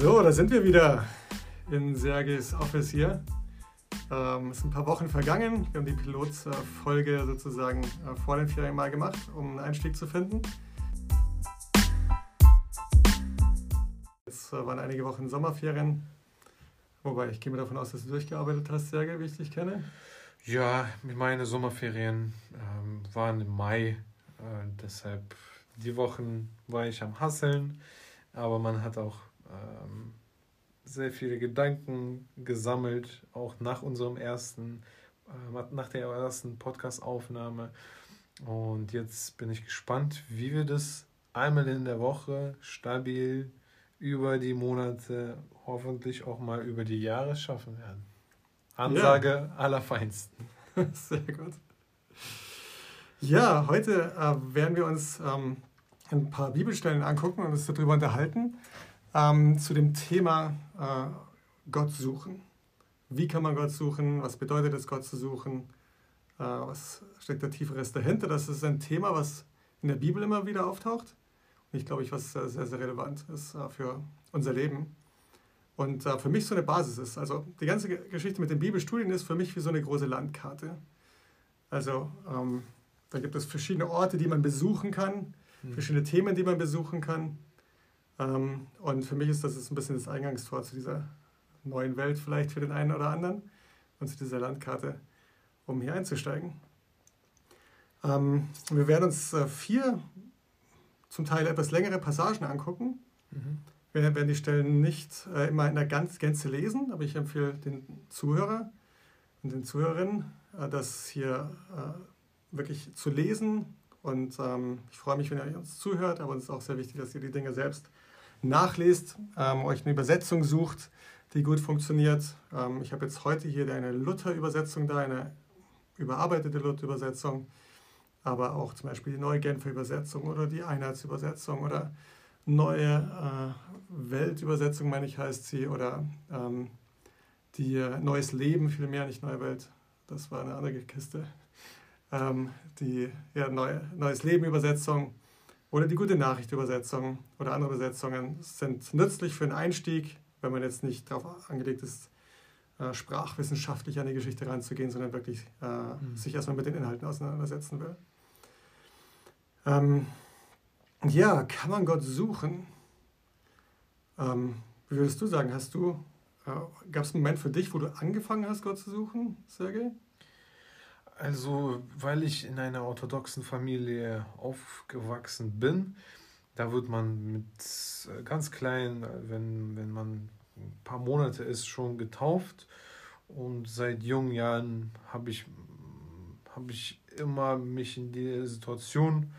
So, da sind wir wieder in Sergejs Office hier. Ähm, es sind ein paar Wochen vergangen. Wir haben die Pilotfolge sozusagen äh, vor den Ferien mal gemacht, um einen Einstieg zu finden. Jetzt äh, waren einige Wochen Sommerferien. Wobei, ich gehe mir davon aus, dass du durchgearbeitet hast, Sergej, wie ich dich kenne. Ja, meine Sommerferien ähm, waren im Mai. Äh, deshalb die Wochen war ich am Hasseln. Aber man hat auch ähm, sehr viele Gedanken gesammelt, auch nach unserem ersten, äh, nach der ersten Podcast-Aufnahme. Und jetzt bin ich gespannt, wie wir das einmal in der Woche stabil über die Monate, hoffentlich auch mal über die Jahre schaffen werden. Ansage ja. allerfeinsten. Sehr gut. Ja, heute äh, werden wir uns ähm, ein paar Bibelstellen angucken und uns darüber unterhalten ähm, zu dem Thema äh, Gott suchen. Wie kann man Gott suchen? Was bedeutet es, Gott zu suchen? Äh, was steckt da tieferes dahinter? Das ist ein Thema, was in der Bibel immer wieder auftaucht. Und ich glaube, ich, was sehr, sehr relevant ist äh, für unser Leben. Und äh, für mich so eine Basis ist. Also die ganze Geschichte mit den Bibelstudien ist für mich wie so eine große Landkarte. Also ähm, da gibt es verschiedene Orte, die man besuchen kann, mhm. verschiedene Themen, die man besuchen kann. Ähm, und für mich ist das ein bisschen das Eingangstor zu dieser neuen Welt, vielleicht für den einen oder anderen, und zu dieser Landkarte, um hier einzusteigen. Ähm, wir werden uns äh, vier zum Teil etwas längere Passagen angucken. Mhm. Wir werden die Stellen nicht äh, immer in der ganz Gänze lesen, aber ich empfehle den Zuhörer und den Zuhörerinnen, äh, das hier wirklich zu lesen. Und ähm, ich freue mich, wenn ihr uns zuhört, aber es ist auch sehr wichtig, dass ihr die Dinge selbst nachlest, ähm, euch eine Übersetzung sucht, die gut funktioniert. Ähm, ich habe jetzt heute hier eine Luther-Übersetzung da, eine überarbeitete Luther-Übersetzung, aber auch zum Beispiel die neue Genfer Übersetzung oder die Einheitsübersetzung oder neue äh, Weltübersetzung, meine ich, heißt sie, oder ähm, die äh, Neues Leben, vielmehr, nicht Neue Welt, das war eine andere Kiste. Ähm, die ja, neue, Neues Leben Übersetzung oder die gute Nachricht Übersetzung oder andere Übersetzungen sind nützlich für einen Einstieg, wenn man jetzt nicht darauf angelegt ist, äh, sprachwissenschaftlich an die Geschichte ranzugehen, sondern wirklich äh, mhm. sich erstmal mit den Inhalten auseinandersetzen will. Ähm, ja, kann man Gott suchen? Ähm, wie würdest du sagen, hast du, äh, gab es einen Moment für dich, wo du angefangen hast, Gott zu suchen, Sergej? Also, weil ich in einer orthodoxen Familie aufgewachsen bin, da wird man mit äh, ganz klein, wenn, wenn man ein paar Monate ist, schon getauft. Und seit jungen Jahren habe ich, hab ich immer mich in die Situation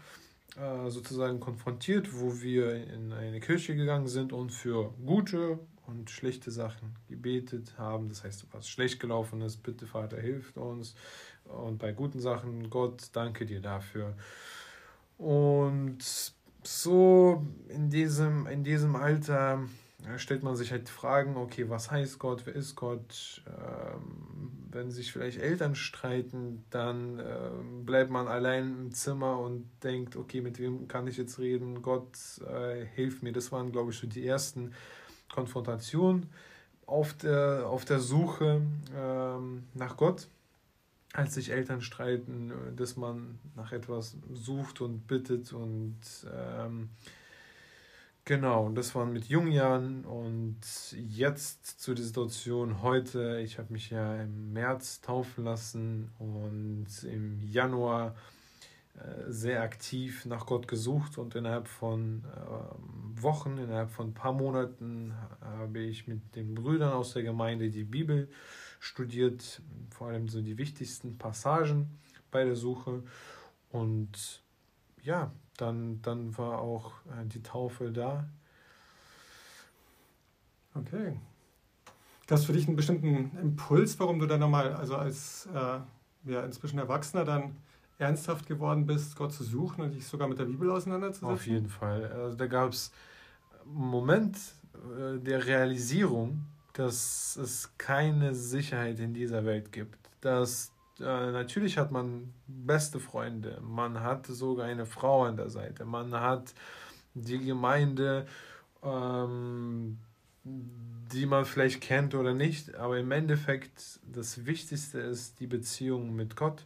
äh, sozusagen konfrontiert, wo wir in eine Kirche gegangen sind und für gute und schlechte Sachen gebetet haben. Das heißt, was schlecht gelaufen ist, bitte Vater, hilft uns und bei guten Sachen, Gott, danke dir dafür. Und so in diesem, in diesem Alter stellt man sich halt Fragen, okay, was heißt Gott, wer ist Gott? Ähm, wenn sich vielleicht Eltern streiten, dann äh, bleibt man allein im Zimmer und denkt, okay, mit wem kann ich jetzt reden? Gott, äh, hilf mir. Das waren, glaube ich, so die ersten Konfrontationen auf der, auf der Suche ähm, nach Gott als sich Eltern streiten, dass man nach etwas sucht und bittet und ähm, genau, das waren mit jungen Jahren und jetzt zu der Situation heute, ich habe mich ja im März taufen lassen und im Januar äh, sehr aktiv nach Gott gesucht und innerhalb von äh, Wochen, innerhalb von ein paar Monaten habe ich mit den Brüdern aus der Gemeinde die Bibel äh, studiert, vor allem so die wichtigsten Passagen bei der Suche. Und ja, dann, dann war auch äh, die Taufe da. Okay. Gab es für dich einen bestimmten Impuls, warum du dann nochmal, also als äh, ja, inzwischen Erwachsener dann ernsthaft geworden bist, Gott zu suchen und dich sogar mit der Bibel auseinanderzusetzen? Auf jeden Fall. Also da gab es einen Moment äh, der Realisierung, dass es keine Sicherheit in dieser Welt gibt. Dass äh, natürlich hat man beste Freunde, man hat sogar eine Frau an der Seite, man hat die Gemeinde, ähm, die man vielleicht kennt oder nicht, aber im Endeffekt das Wichtigste ist die Beziehung mit Gott.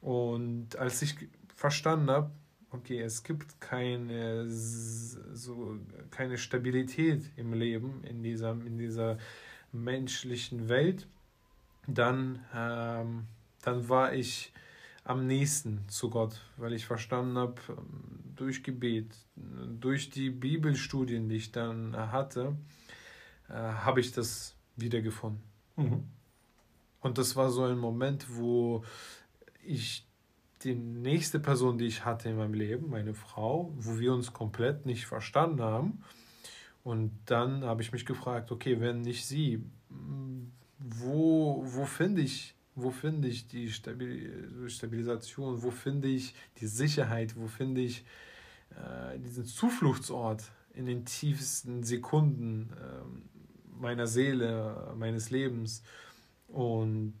Und als ich verstanden habe, okay, es gibt keine, so, keine Stabilität im Leben, in dieser, in dieser menschlichen Welt, dann, ähm, dann war ich am nächsten zu Gott, weil ich verstanden habe, durch Gebet, durch die Bibelstudien, die ich dann hatte, äh, habe ich das wiedergefunden. Mhm. Und das war so ein Moment, wo ich die nächste Person, die ich hatte in meinem Leben, meine Frau, wo wir uns komplett nicht verstanden haben. Und dann habe ich mich gefragt, okay, wenn nicht sie, wo, wo finde ich, wo finde ich die Stabilisation, wo finde ich die Sicherheit, wo finde ich äh, diesen Zufluchtsort in den tiefsten Sekunden äh, meiner Seele, meines Lebens. Und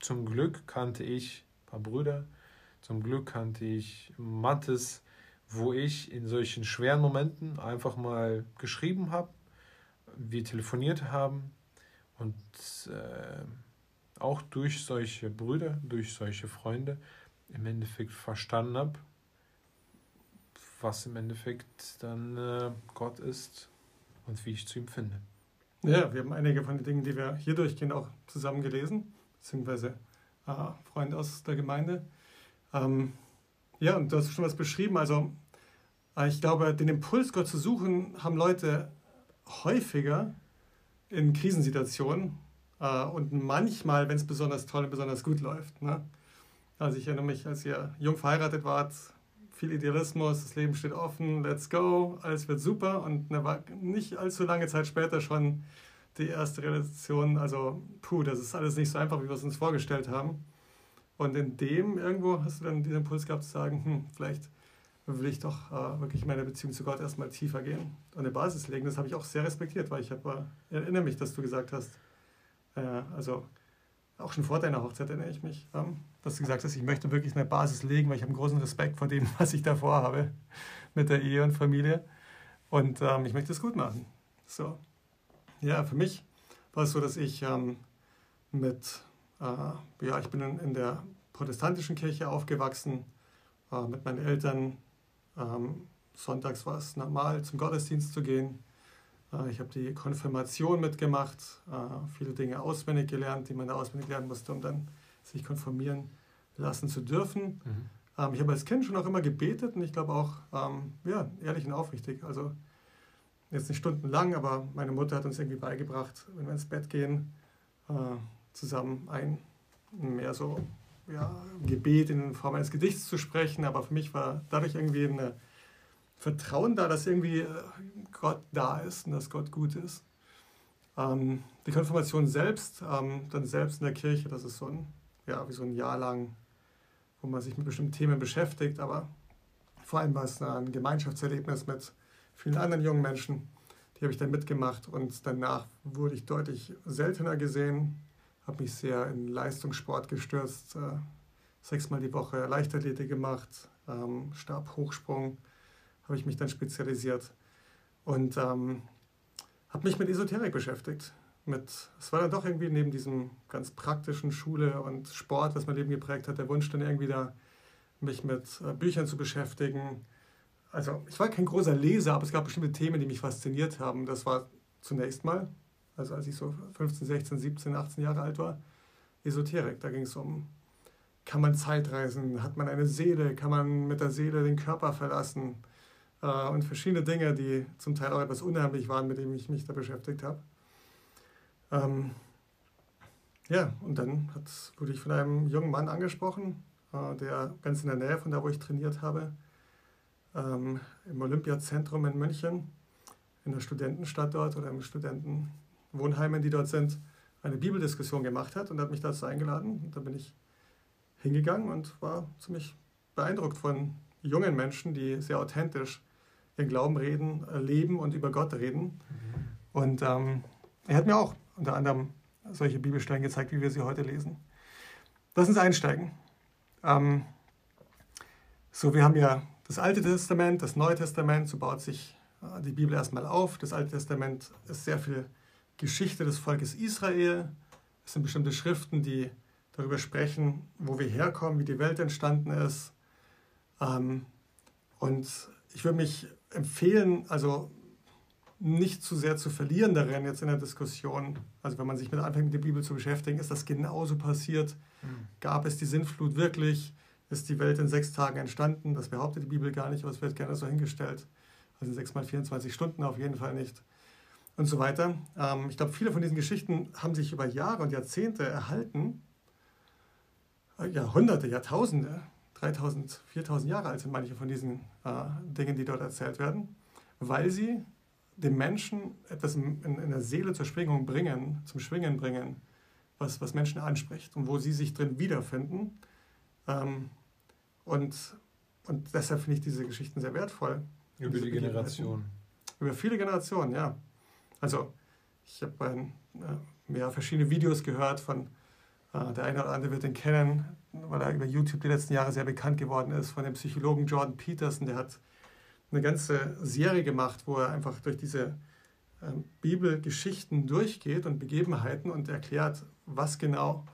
zum Glück kannte ich ein paar Brüder, zum Glück kannte ich Mattes, wo ich in solchen schweren Momenten einfach mal geschrieben habe, wir telefoniert haben und äh, auch durch solche Brüder, durch solche Freunde im Endeffekt verstanden habe, was im Endeffekt dann äh, Gott ist und wie ich zu ihm finde. Ja, wir haben einige von den Dingen, die wir hier durchgehen, auch zusammen gelesen, beziehungsweise äh, Freunde aus der Gemeinde. Ähm, ja, und du hast schon was beschrieben. Also, ich glaube, den Impuls, Gott zu suchen, haben Leute häufiger in Krisensituationen äh, und manchmal, wenn es besonders toll und besonders gut läuft. Ne? Also, ich erinnere mich, als ihr jung verheiratet wart, viel Idealismus, das Leben steht offen, let's go, alles wird super und ne, nicht allzu lange Zeit später schon die erste Realisation, also puh, das ist alles nicht so einfach, wie wir es uns vorgestellt haben. Und in dem irgendwo hast du dann diesen Impuls gehabt zu sagen, hm, vielleicht will ich doch äh, wirklich in meiner Beziehung zu Gott erstmal tiefer gehen und eine Basis legen. Das habe ich auch sehr respektiert, weil ich hab, äh, erinnere mich, dass du gesagt hast, äh, also auch schon vor deiner Hochzeit erinnere ich mich, ähm, dass du gesagt hast, ich möchte wirklich eine Basis legen, weil ich habe einen großen Respekt vor dem, was ich davor habe mit der Ehe und Familie. Und ähm, ich möchte es gut machen. So. Ja, für mich war es so, dass ich ähm, mit, äh, ja, ich bin in, in, der protestantischen Kirche aufgewachsen, äh, mit meinen Eltern. Ähm, sonntags war es normal, zum Gottesdienst zu gehen. Äh, ich habe die Konfirmation mitgemacht, äh, viele Dinge auswendig gelernt, die man da auswendig lernen musste, um dann sich konfirmieren lassen zu dürfen. Mhm. Ähm, ich habe als Kind schon auch immer gebetet und ich glaube auch, ähm, ja, ehrlich und aufrichtig. Also jetzt nicht stundenlang, aber meine Mutter hat uns irgendwie beigebracht, wenn wir ins Bett gehen, äh, zusammen ein mehr so ja, Gebet in Form eines Gedichts zu sprechen. Aber für mich war dadurch irgendwie ein Vertrauen da, dass irgendwie äh, Gott da ist und dass Gott gut ist. Ähm, die Konfirmation selbst, ähm, dann selbst in der Kirche, das ist so ein, ja, wie so ein Jahr lang, wo man sich mit bestimmten Themen beschäftigt, aber vor allem war es ein Gemeinschaftserlebnis mit vielen anderen jungen Menschen. Die habe ich dann mitgemacht und danach wurde ich deutlich seltener gesehen, habe mich sehr in Leistungssport gestürzt, äh, sechsmal die Woche Leichtathletik gemacht, ähm, Stabhochsprung habe ich mich dann spezialisiert und ähm, habe mich mit Esoterik beschäftigt. Mit, es war dann doch irgendwie neben diesem ganz praktischen Schule und Sport, was mein Leben geprägt hat, der Wunsch dann irgendwie da, mich mit äh, Büchern zu beschäftigen, also ich war kein großer Leser, aber es gab bestimmte Themen, die mich fasziniert haben. Das war zunächst mal, also als ich so 15, 16, 17, 18 Jahre alt war, Esoterik. Da ging es um, kann man Zeitreisen, hat man eine Seele, kann man mit der Seele den Körper verlassen äh, und verschiedene Dinge, die zum Teil auch etwas unheimlich waren, mit denen ich mich da beschäftigt habe. Ähm, ja, und dann hat, wurde ich von einem jungen Mann angesprochen, äh, der ganz in der Nähe von da, wo ich trainiert habe, ähm, im Olympiazentrum in München, in der Studentenstadt dort oder im Studentenwohnheimen, die dort sind, eine Bibeldiskussion gemacht hat und hat mich dazu eingeladen. Da bin ich hingegangen und war ziemlich beeindruckt von jungen Menschen, die sehr authentisch ihren Glauben reden, leben und über Gott reden. Mhm. Und ähm, er hat mir auch unter anderem solche Bibelstellen gezeigt, wie wir sie heute lesen. Lass uns einsteigen. Ähm, so, wir haben ja das Alte Testament, das Neue Testament, so baut sich äh, die Bibel erstmal auf. Das Alte Testament ist sehr viel Geschichte des Volkes Israel. Es sind bestimmte Schriften, die darüber sprechen, wo wir herkommen, wie die Welt entstanden ist. Ähm, und ich würde mich empfehlen, also nicht zu sehr zu verlieren darin jetzt in der Diskussion. Also wenn man sich mit anfängt, mit der Bibel zu beschäftigen, ist das genauso passiert? Mhm. Gab es die Sinnflut wirklich? Ist die Welt in sechs Tagen entstanden? Das behauptet die Bibel gar nicht, aber es wird gerne so hingestellt. Also sechs mal 24 Stunden auf jeden Fall nicht. Und so weiter. Ähm, ich glaube, viele von diesen Geschichten haben sich über Jahre und Jahrzehnte erhalten. Äh, Jahrhunderte, Jahrtausende. 3000, 4000 Jahre alt sind manche von diesen äh, Dingen, die dort erzählt werden, weil sie dem Menschen etwas in, in, der Seele zur Schwingung bringen, zum Schwingen bringen, was, was Menschen anspricht und wo sie sich drin wiederfinden. Ähm, und, und deshalb finde ich diese Geschichten sehr wertvoll. Über die Generation. Über viele Generationen, ja. Also, ich habe äh, ja, verschiedene Videos gehört von, äh, der eine oder andere wird ihn kennen, weil er über YouTube die letzten Jahre sehr bekannt geworden ist, von dem Psychologen Jordan Peterson, der hat eine ganze Serie gemacht, wo er einfach durch diese ähm, Bibelgeschichten durchgeht und Begebenheiten und erklärt, was genau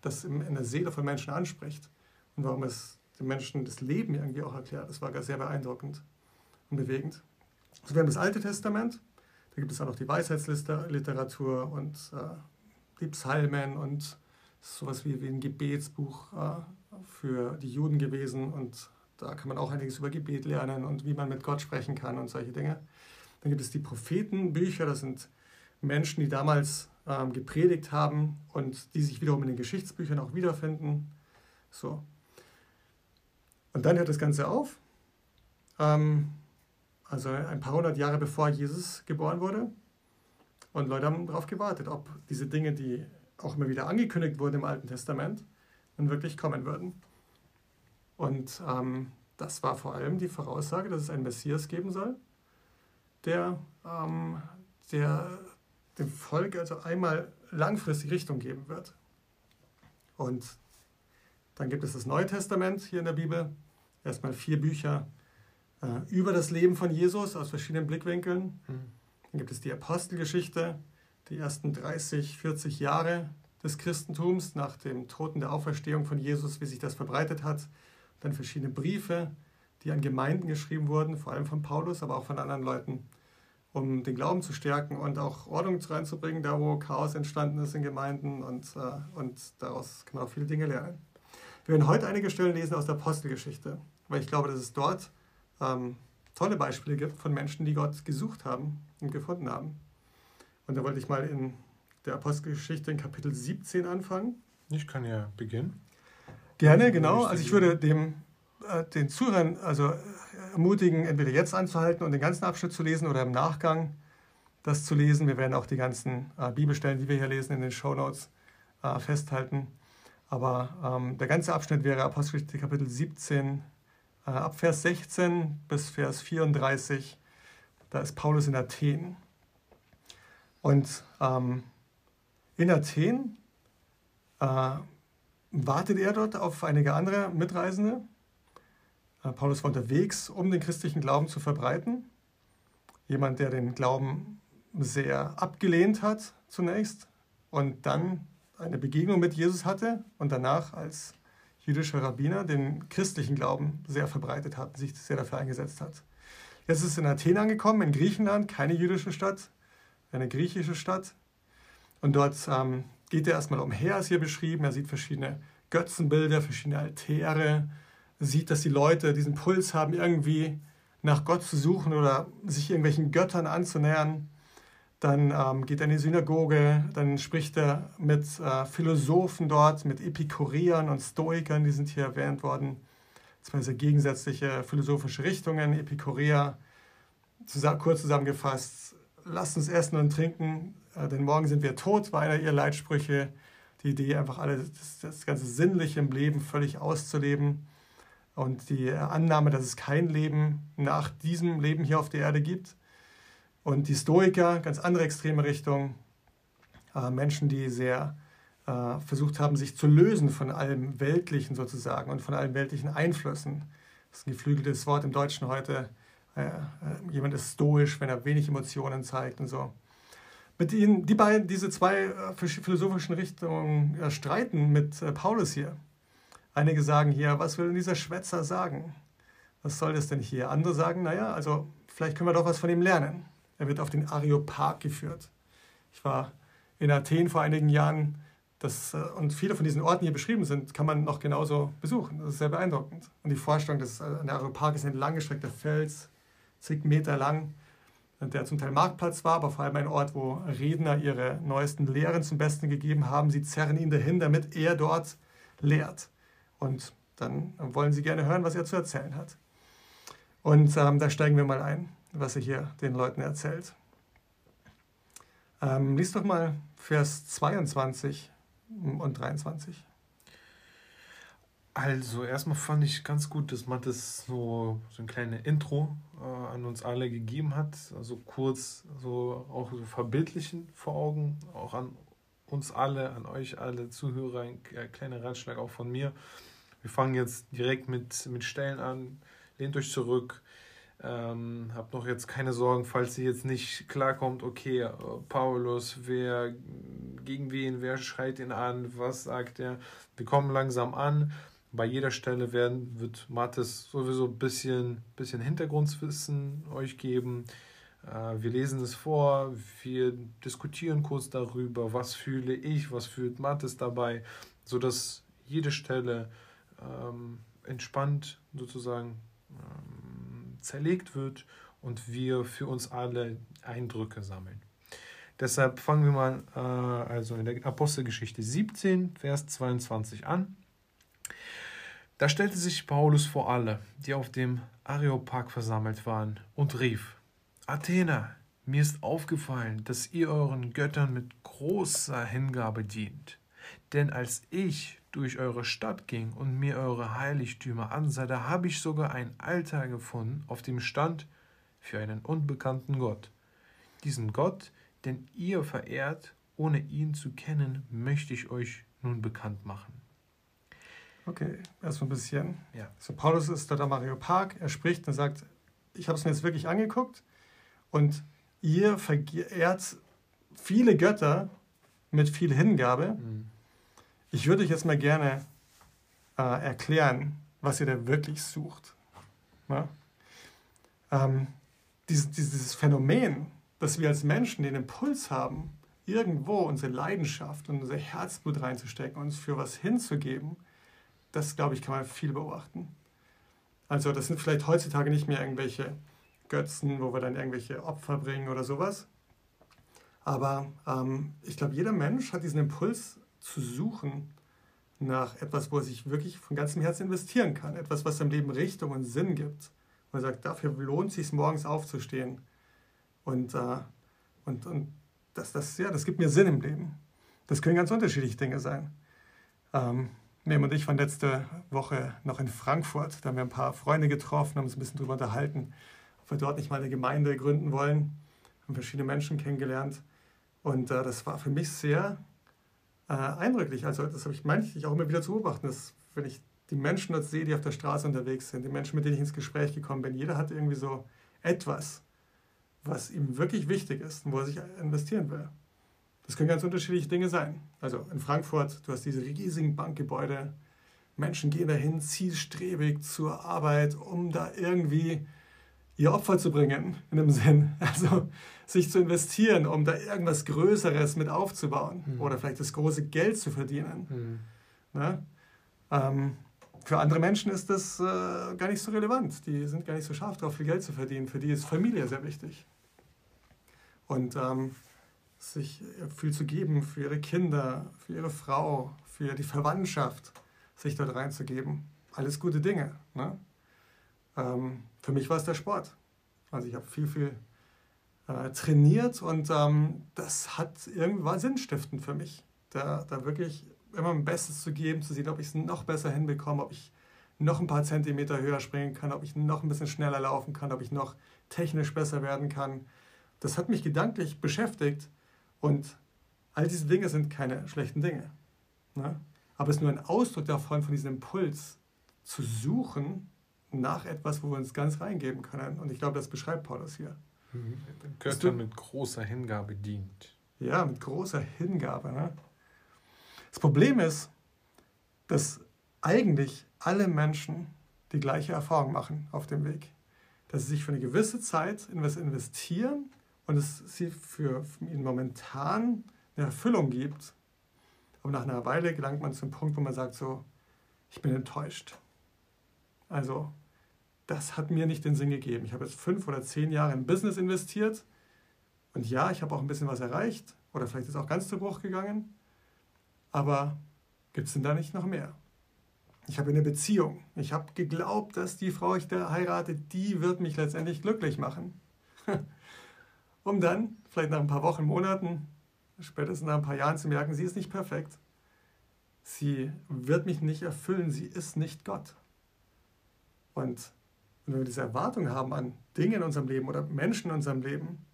das in der Seele von Menschen anspricht und warum es den Menschen das Leben irgendwie auch erklärt. Das war sehr beeindruckend und bewegend. Also wir haben das Alte Testament, da gibt es auch noch die Weisheitsliteratur und äh, die Psalmen und sowas wie, wie ein Gebetsbuch äh, für die Juden gewesen und da kann man auch einiges über Gebet lernen und wie man mit Gott sprechen kann und solche Dinge. Dann gibt es die Prophetenbücher, das sind Menschen, die damals ähm, gepredigt haben und die sich wiederum in den Geschichtsbüchern auch wiederfinden. So. Und dann hört das Ganze auf. Ähm, also ein paar hundert Jahre bevor Jesus geboren wurde. Und Leute haben darauf gewartet, ob diese Dinge, die auch immer wieder angekündigt wurden im Alten Testament, dann wirklich kommen würden. Und ähm, das war vor allem die Voraussage, dass es einen Messias geben soll, der, ähm, der dem Volk also einmal langfristig Richtung geben wird. Und dann gibt es das Neue Testament hier in der Bibel, erstmal vier Bücher über das Leben von Jesus aus verschiedenen Blickwinkeln. Mhm. Dann gibt es die Apostelgeschichte, die ersten 30, 40 Jahre des Christentums nach dem Toten der Auferstehung von Jesus, wie sich das verbreitet hat dann verschiedene Briefe, die an Gemeinden geschrieben wurden, vor allem von Paulus, aber auch von anderen Leuten, um den Glauben zu stärken und auch Ordnung reinzubringen, da wo Chaos entstanden ist in Gemeinden und, äh, und daraus kann man auch viele Dinge lernen. Wir werden heute einige Stellen lesen aus der Apostelgeschichte, weil ich glaube, dass es dort ähm, tolle Beispiele gibt von Menschen, die Gott gesucht haben und gefunden haben. Und da wollte ich mal in der Apostelgeschichte in Kapitel 17 anfangen. Ich kann ja beginnen. Gerne, genau. Also ich würde dem, äh, den Zuhörern also äh, ermutigen, entweder jetzt anzuhalten und den ganzen Abschnitt zu lesen oder im Nachgang das zu lesen. Wir werden auch die ganzen äh, Bibelstellen, die wir hier lesen, in den Show Notes äh, festhalten. Aber ähm, der ganze Abschnitt wäre Apostelgeschichte Kapitel 17, äh, ab Vers 16 bis Vers 34. Da ist Paulus in Athen. Und ähm, in Athen äh, wartet er dort auf einige andere Mitreisende. Äh, Paulus war unterwegs, um den christlichen Glauben zu verbreiten. Jemand, der den Glauben sehr abgelehnt hat zunächst und dann eine Begegnung mit Jesus hatte und danach als jüdischer Rabbiner den christlichen Glauben sehr verbreitet hat, sich sehr dafür eingesetzt hat. Jetzt ist es in Athen angekommen, in Griechenland, keine jüdische Stadt, eine griechische Stadt. Und dort ähm, geht er erstmal umher, ist hier beschrieben. Er sieht verschiedene Götzenbilder, verschiedene Altäre, sieht, dass die Leute diesen Puls haben, irgendwie nach Gott zu suchen oder sich irgendwelchen Göttern anzunähern. Dann ähm, geht er in die Synagoge, dann spricht er mit äh, Philosophen dort, mit Epikureern und Stoikern, die sind hier erwähnt worden. Zwei sehr gegensätzliche philosophische Richtungen. Epikureer, zusammen, kurz zusammengefasst, lasst uns essen und trinken, äh, denn morgen sind wir tot, war einer ihrer Leitsprüche. Die Idee, einfach alles, das, das ganze Sinnliche im Leben völlig auszuleben und die Annahme, dass es kein Leben nach diesem Leben hier auf der Erde gibt. Und die Stoiker, ganz andere extreme Richtung, äh, Menschen, die sehr äh, versucht haben, sich zu lösen von allem Weltlichen sozusagen und von allen weltlichen Einflüssen. Das ist ein geflügeltes Wort im Deutschen heute, Äh, jemand ist stoisch, wenn er wenig Emotionen zeigt und so. Mit ihnen, die beiden, diese zwei philosophischen Richtungen streiten mit Paulus hier. Einige sagen hier, was will denn dieser Schwätzer sagen? Was soll das denn hier? Andere sagen, naja, also vielleicht können wir doch was von ihm lernen. Er wird auf den Areopag geführt. Ich war in Athen vor einigen Jahren das, äh, und viele von diesen Orten, die hier beschrieben sind, kann man noch genauso besuchen. Das ist sehr beeindruckend. Und die Vorstellung, dass äh, der Areopag ist ein langgestreckter Fels, zig Meter lang, der zum Teil Marktplatz war, aber vor allem ein Ort, wo Redner ihre neuesten Lehren zum Besten gegeben haben. Sie zerren ihn dahin, damit er dort lehrt. Und dann wollen Sie gerne hören, was er zu erzählen hat. Und ähm, da steigen wir mal ein, was er hier den Leuten erzählt. Ähm, lies doch mal Vers 22 und 23. Also, erstmal fand ich ganz gut, dass Mattes so, so ein kleines Intro äh, an uns alle gegeben hat. Also kurz so auch so verbildlichen vor Augen, auch an uns alle, an euch alle Zuhörer, ein kleiner Ratschlag auch von mir. Wir fangen jetzt direkt mit, mit Stellen an. Lehnt euch zurück. Ähm, habt noch jetzt keine Sorgen, falls ihr jetzt nicht klarkommt, okay, äh, Paulus, wer gegen wen, wer schreit ihn an, was sagt er. Wir kommen langsam an. Bei jeder Stelle werden, wird Mathis sowieso ein bisschen, bisschen Hintergrundwissen euch geben. Äh, wir lesen es vor, wir diskutieren kurz darüber, was fühle ich, was fühlt Mathis dabei, sodass jede Stelle ähm, entspannt sozusagen zerlegt wird und wir für uns alle Eindrücke sammeln. Deshalb fangen wir mal äh, also in der Apostelgeschichte 17, Vers 22 an. Da stellte sich Paulus vor alle, die auf dem Areopag versammelt waren, und rief: Athener, mir ist aufgefallen, dass ihr euren Göttern mit großer Hingabe dient. Denn als ich durch eure Stadt ging und mir eure Heiligtümer ansah, da habe ich sogar ein Altar gefunden, auf dem stand für einen unbekannten Gott. Diesen Gott, den ihr verehrt, ohne ihn zu kennen, möchte ich euch nun bekannt machen. Okay, erstmal ein bisschen. Ja. So, Paulus ist dort am Mario Park, er spricht und sagt, ich habe es mir jetzt wirklich angeguckt und ihr verehrt viele Götter mit viel Hingabe. Mhm. Ich würde euch jetzt mal gerne äh, erklären, was ihr da wirklich sucht. Ja? Ähm, dieses, dieses Phänomen, dass wir als Menschen den Impuls haben, irgendwo unsere Leidenschaft und unser Herzblut reinzustecken, uns für was hinzugeben, das, glaube ich, kann man viel beobachten. Also das sind vielleicht heutzutage nicht mehr irgendwelche Götzen, wo wir dann irgendwelche Opfer bringen oder sowas. Aber ähm, ich glaube, jeder Mensch hat diesen Impuls, zu suchen nach etwas, wo er sich wirklich von ganzem Herzen investieren kann. Etwas, was seinem Leben Richtung und Sinn gibt. Und er sagt, dafür lohnt es sich morgens aufzustehen. Und, äh, und, und das, das, ja, das gibt mir Sinn im Leben. Das können ganz unterschiedliche Dinge sein. Ähm, Miriam und ich waren letzte Woche noch in Frankfurt. Da haben wir ein paar Freunde getroffen, haben uns ein bisschen darüber unterhalten, ob wir dort nicht mal eine Gemeinde gründen wollen. Haben verschiedene Menschen kennengelernt. Und äh, das war für mich sehr äh, eindrücklich. Also das habe ich manchmal auch immer wieder zu beobachten, dass wenn ich die Menschen dort sehe, die auf der Straße unterwegs sind, die Menschen, mit denen ich ins Gespräch gekommen bin, jeder hat irgendwie so etwas, was ihm wirklich wichtig ist und wo er sich investieren will. Das können ganz unterschiedliche Dinge sein. Also in Frankfurt, du hast diese riesigen Bankgebäude, Menschen gehen dahin zielstrebig zur Arbeit, um da irgendwie ihr Opfer zu bringen, in dem Sinn. Also sich zu investieren, um da irgendwas Größeres mit aufzubauen mhm. oder vielleicht das große Geld zu verdienen. Mhm. Ne? Ähm, für andere Menschen ist das äh, gar nicht so relevant. Die sind gar nicht so scharf darauf, viel Geld zu verdienen. Für die ist Familie sehr wichtig. Und ähm, sich viel zu geben für ihre Kinder, für ihre Frau, für die Verwandtschaft, sich dort reinzugeben. Alles gute Dinge. Ne? Ähm, für mich war es der Sport. Also ich habe viel, viel äh, trainiert und ähm, das hat irgendwann sinnstiftend für mich. Da, da wirklich immer mein Bestes zu geben, zu sehen, ob ich es noch besser hinbekomme, ob ich noch ein paar Zentimeter höher springen kann, ob ich noch ein bisschen schneller laufen kann, ob ich noch technisch besser werden kann. Das hat mich gedanklich beschäftigt und all diese Dinge sind keine schlechten Dinge. Ne? Aber es ist nur ein Ausdruck davon, von diesem Impuls zu suchen nach etwas, wo wir uns ganz reingeben können. Und ich glaube, das beschreibt Paulus hier. Mhm. Götter mit großer Hingabe dient. Ja, mit großer Hingabe. Ne? Das Problem ist, dass eigentlich alle Menschen die gleiche Erfahrung machen auf dem Weg. Dass sie sich für eine gewisse Zeit in was investieren und es sie für ihn momentan eine Erfüllung gibt. Aber nach einer Weile gelangt man zum Punkt, wo man sagt so, ich bin enttäuscht. Also, das hat mir nicht den Sinn gegeben. Ich habe jetzt fünf oder zehn Jahre in Business investiert und ja, ich habe auch ein bisschen was erreicht oder vielleicht ist auch ganz zu Bruch gegangen. Aber gibt es denn da nicht noch mehr? Ich habe eine Beziehung. Ich habe geglaubt, dass die Frau, ich da heirate, die wird mich letztendlich glücklich machen. um dann, vielleicht nach ein paar Wochen, Monaten, spätestens nach ein paar Jahren zu merken, sie ist nicht perfekt. Sie wird mich nicht erfüllen. Sie ist nicht Gott. Und wenn wir diese Erwartung haben an Dinge in unserem Leben oder Menschen in unserem Leben,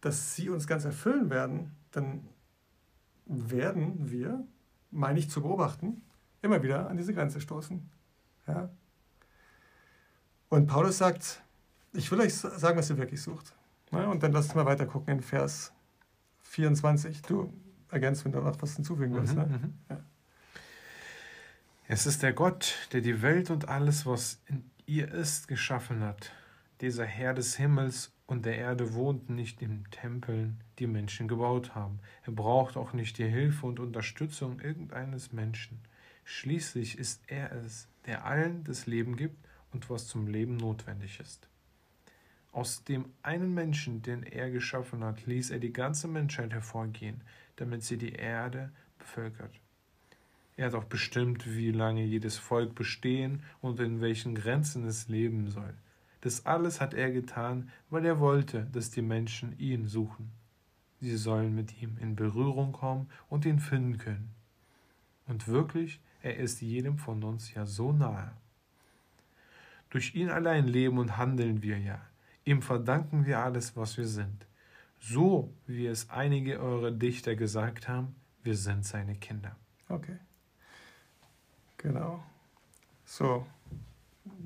dass sie uns ganz erfüllen werden, dann werden wir, meine ich zu beobachten, immer wieder an diese Grenze stoßen. Ja? Und Paulus sagt, ich will euch sagen, was ihr wirklich sucht. Ja, und dann lasst uns mal weiter gucken in Vers 24. Du ergänzt, wenn du noch was hinzufügen willst. Mhm, ne? Mhm. Ja. Es ist der Gott, der die Welt und alles, was in ihr ist, geschaffen hat. Dieser Herr des Himmels und der Erde wohnt nicht in Tempeln, die Menschen gebaut haben. Er braucht auch nicht die Hilfe und Unterstützung irgendeines Menschen. Schließlich ist er es, der allen das Leben gibt und was zum Leben notwendig ist. Aus dem einen Menschen, den er geschaffen hat, ließ er die ganze Menschheit hervorgehen, damit sie die Erde bevölkert. Er hat auch bestimmt, wie lange jedes Volk bestehen und in welchen Grenzen es leben soll. Das alles hat er getan, weil er wollte, dass die Menschen ihn suchen. Sie sollen mit ihm in Berührung kommen und ihn finden können. Und wirklich, er ist jedem von uns ja so nahe. Durch ihn allein leben und handeln wir ja. Ihm verdanken wir alles, was wir sind. So wie es einige eurer Dichter gesagt haben, wir sind seine Kinder. Okay. Genau. So,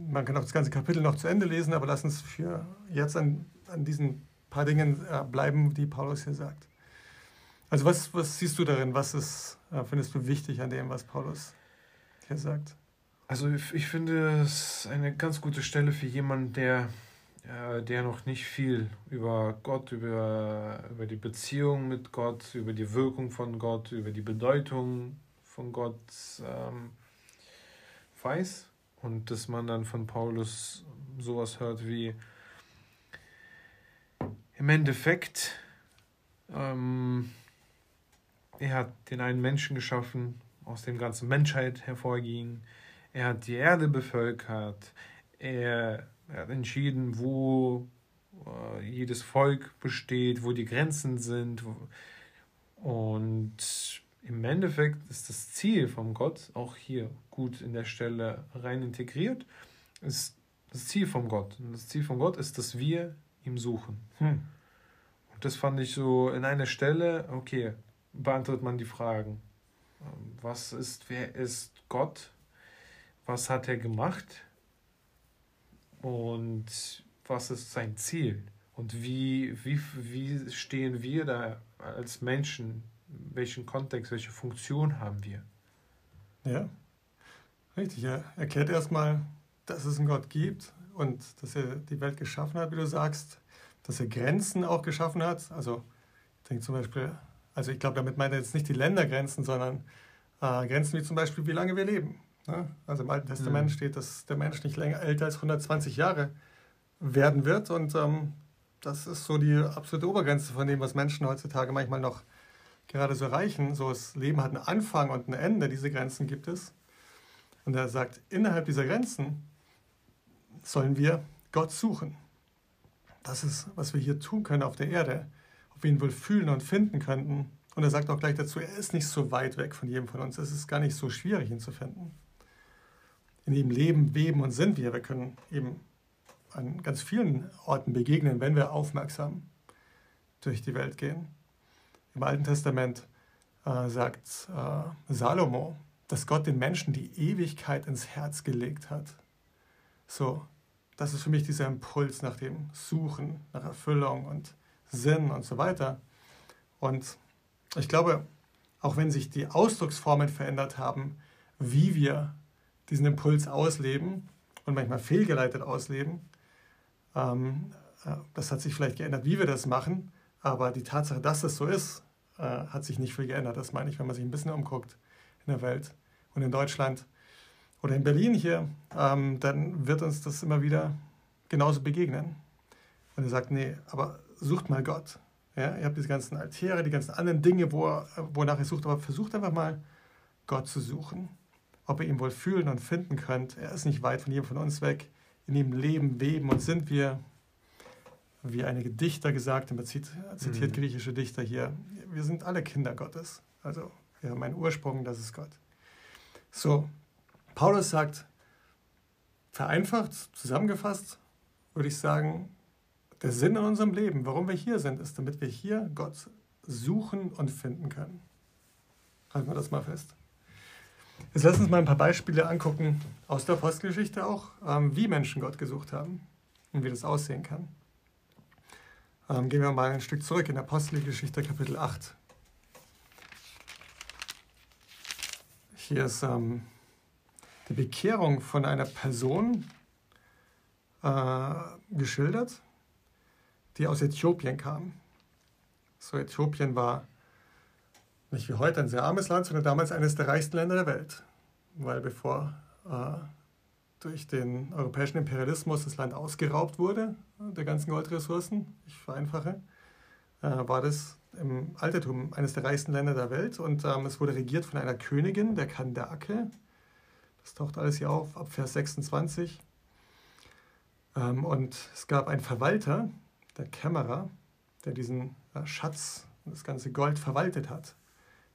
man kann auch das ganze Kapitel noch zu Ende lesen, aber lass uns für jetzt an, an diesen paar Dingen äh, bleiben, die Paulus hier sagt. Also was, was siehst du darin? Was ist, äh, findest du wichtig an dem, was Paulus hier sagt? Also ich finde es eine ganz gute Stelle für jemanden, der, äh, der noch nicht viel über Gott, über, über die Beziehung mit Gott, über die Wirkung von Gott, über die Bedeutung von Gott ähm, weiß und dass man dann von Paulus sowas hört wie im Endeffekt, ähm, er hat den einen Menschen geschaffen, aus dem ganzen Menschheit hervorging. Er hat die Erde bevölkert. Er, er hat entschieden, wo äh, jedes Volk besteht, wo die Grenzen sind. Und im Endeffekt ist das Ziel von Gott auch hier gut in der Stelle rein integriert. Ist das Ziel von Gott. Und das Ziel von Gott ist, dass wir ihm suchen. Hm. Und das fand ich so in einer Stelle, okay, beantwortet man die Fragen. Ähm, was ist, wer ist Gott? Was hat er gemacht? Und was ist sein Ziel? Und wie, wie, wie stehen wir da als Menschen welchen Kontext, welche Funktion haben wir? Ja, richtig. Er erklärt erstmal, dass es einen Gott gibt und dass er die Welt geschaffen hat, wie du sagst, dass er Grenzen auch geschaffen hat. Also ich denke zum Beispiel, also ich glaube, damit meint er jetzt nicht die Ländergrenzen, sondern äh, Grenzen wie zum Beispiel, wie lange wir leben. Ne? Also im Alten Testament mhm. steht, dass der Mensch nicht länger älter als 120 Jahre werden wird und ähm, das ist so die absolute Obergrenze von dem, was Menschen heutzutage manchmal noch gerade so erreichen. So, das Leben hat einen Anfang und ein Ende, diese Grenzen gibt es. Und er sagt, innerhalb dieser Grenzen sollen wir Gott suchen. Das ist, was wir hier tun können auf der Erde, ob wir ihn wohl fühlen und finden könnten. Und er sagt auch gleich dazu, er ist nicht so weit weg von jedem von uns. Es ist gar nicht so schwierig, ihn zu finden. In ihm leben, weben und sind wir. Wir können ihm an ganz vielen Orten begegnen, wenn wir aufmerksam durch die Welt gehen. Im Alten Testament äh, sagt äh, Salomo, dass Gott den Menschen die Ewigkeit ins Herz gelegt hat. So, das ist für mich dieser Impuls nach dem Suchen, nach Erfüllung und Sinn und so weiter. Und ich glaube, auch wenn sich die Ausdrucksformen verändert haben, wie wir diesen Impuls ausleben und manchmal fehlgeleitet ausleben, ähm, äh, das hat sich vielleicht geändert, wie wir das machen, aber die Tatsache, dass es so ist, äh, hat sich nicht viel geändert. Das meine ich, wenn man sich ein bisschen umguckt in der Welt und in Deutschland oder in Berlin hier, ähm, dann wird uns das immer wieder genauso begegnen. Und er sagt, nee, aber sucht mal Gott. Ja, ihr habt diese ganzen Altäre, die ganzen anderen Dinge, wo, wonach ihr sucht, aber versucht einfach mal Gott zu suchen. Ob ihr ihn wohl fühlen und finden könnt. Er ist nicht weit von jedem von uns weg. In ihm leben, weben und sind wir, wie einige Dichter gesagt haben, zitiert, zitiert mhm. griechische Dichter hier, wir sind alle Kinder Gottes. Also wir haben einen Ursprung, das ist Gott. So, Paulus sagt, vereinfacht, zusammengefasst, würde ich sagen, der Sinn in unserem Leben, warum wir hier sind, ist, damit wir hier Gott suchen und finden können. Halten wir das mal fest. Jetzt lass uns mal ein paar Beispiele angucken aus der Apostelgeschichte auch, ähm, wie Menschen Gott gesucht haben und wie das aussehen kann. Ähm, gehen wir mal ein Stück zurück in Apostelgeschichte Kapitel 8. Hier ist ähm, die Bekehrung von einer Person äh, geschildert, die aus Äthiopien kam. So, Äthiopien war nicht wie heute ein sehr armes Land, sondern damals eines der reichsten Länder der Welt. Weil bevor äh, durch den europäischen Imperialismus das Land ausgeraubt wurde, der ganzen Goldressourcen, ich vereinfache, äh, war das im Altertum eines der reichsten Länder der Welt und ähm, es wurde regiert von einer Königin, der Kandake. Das taucht alles hier auf, ab Vers 26. Ähm, und es gab einen Verwalter, der Kämmerer, der diesen äh, Schatz, das ganze Gold verwaltet hat.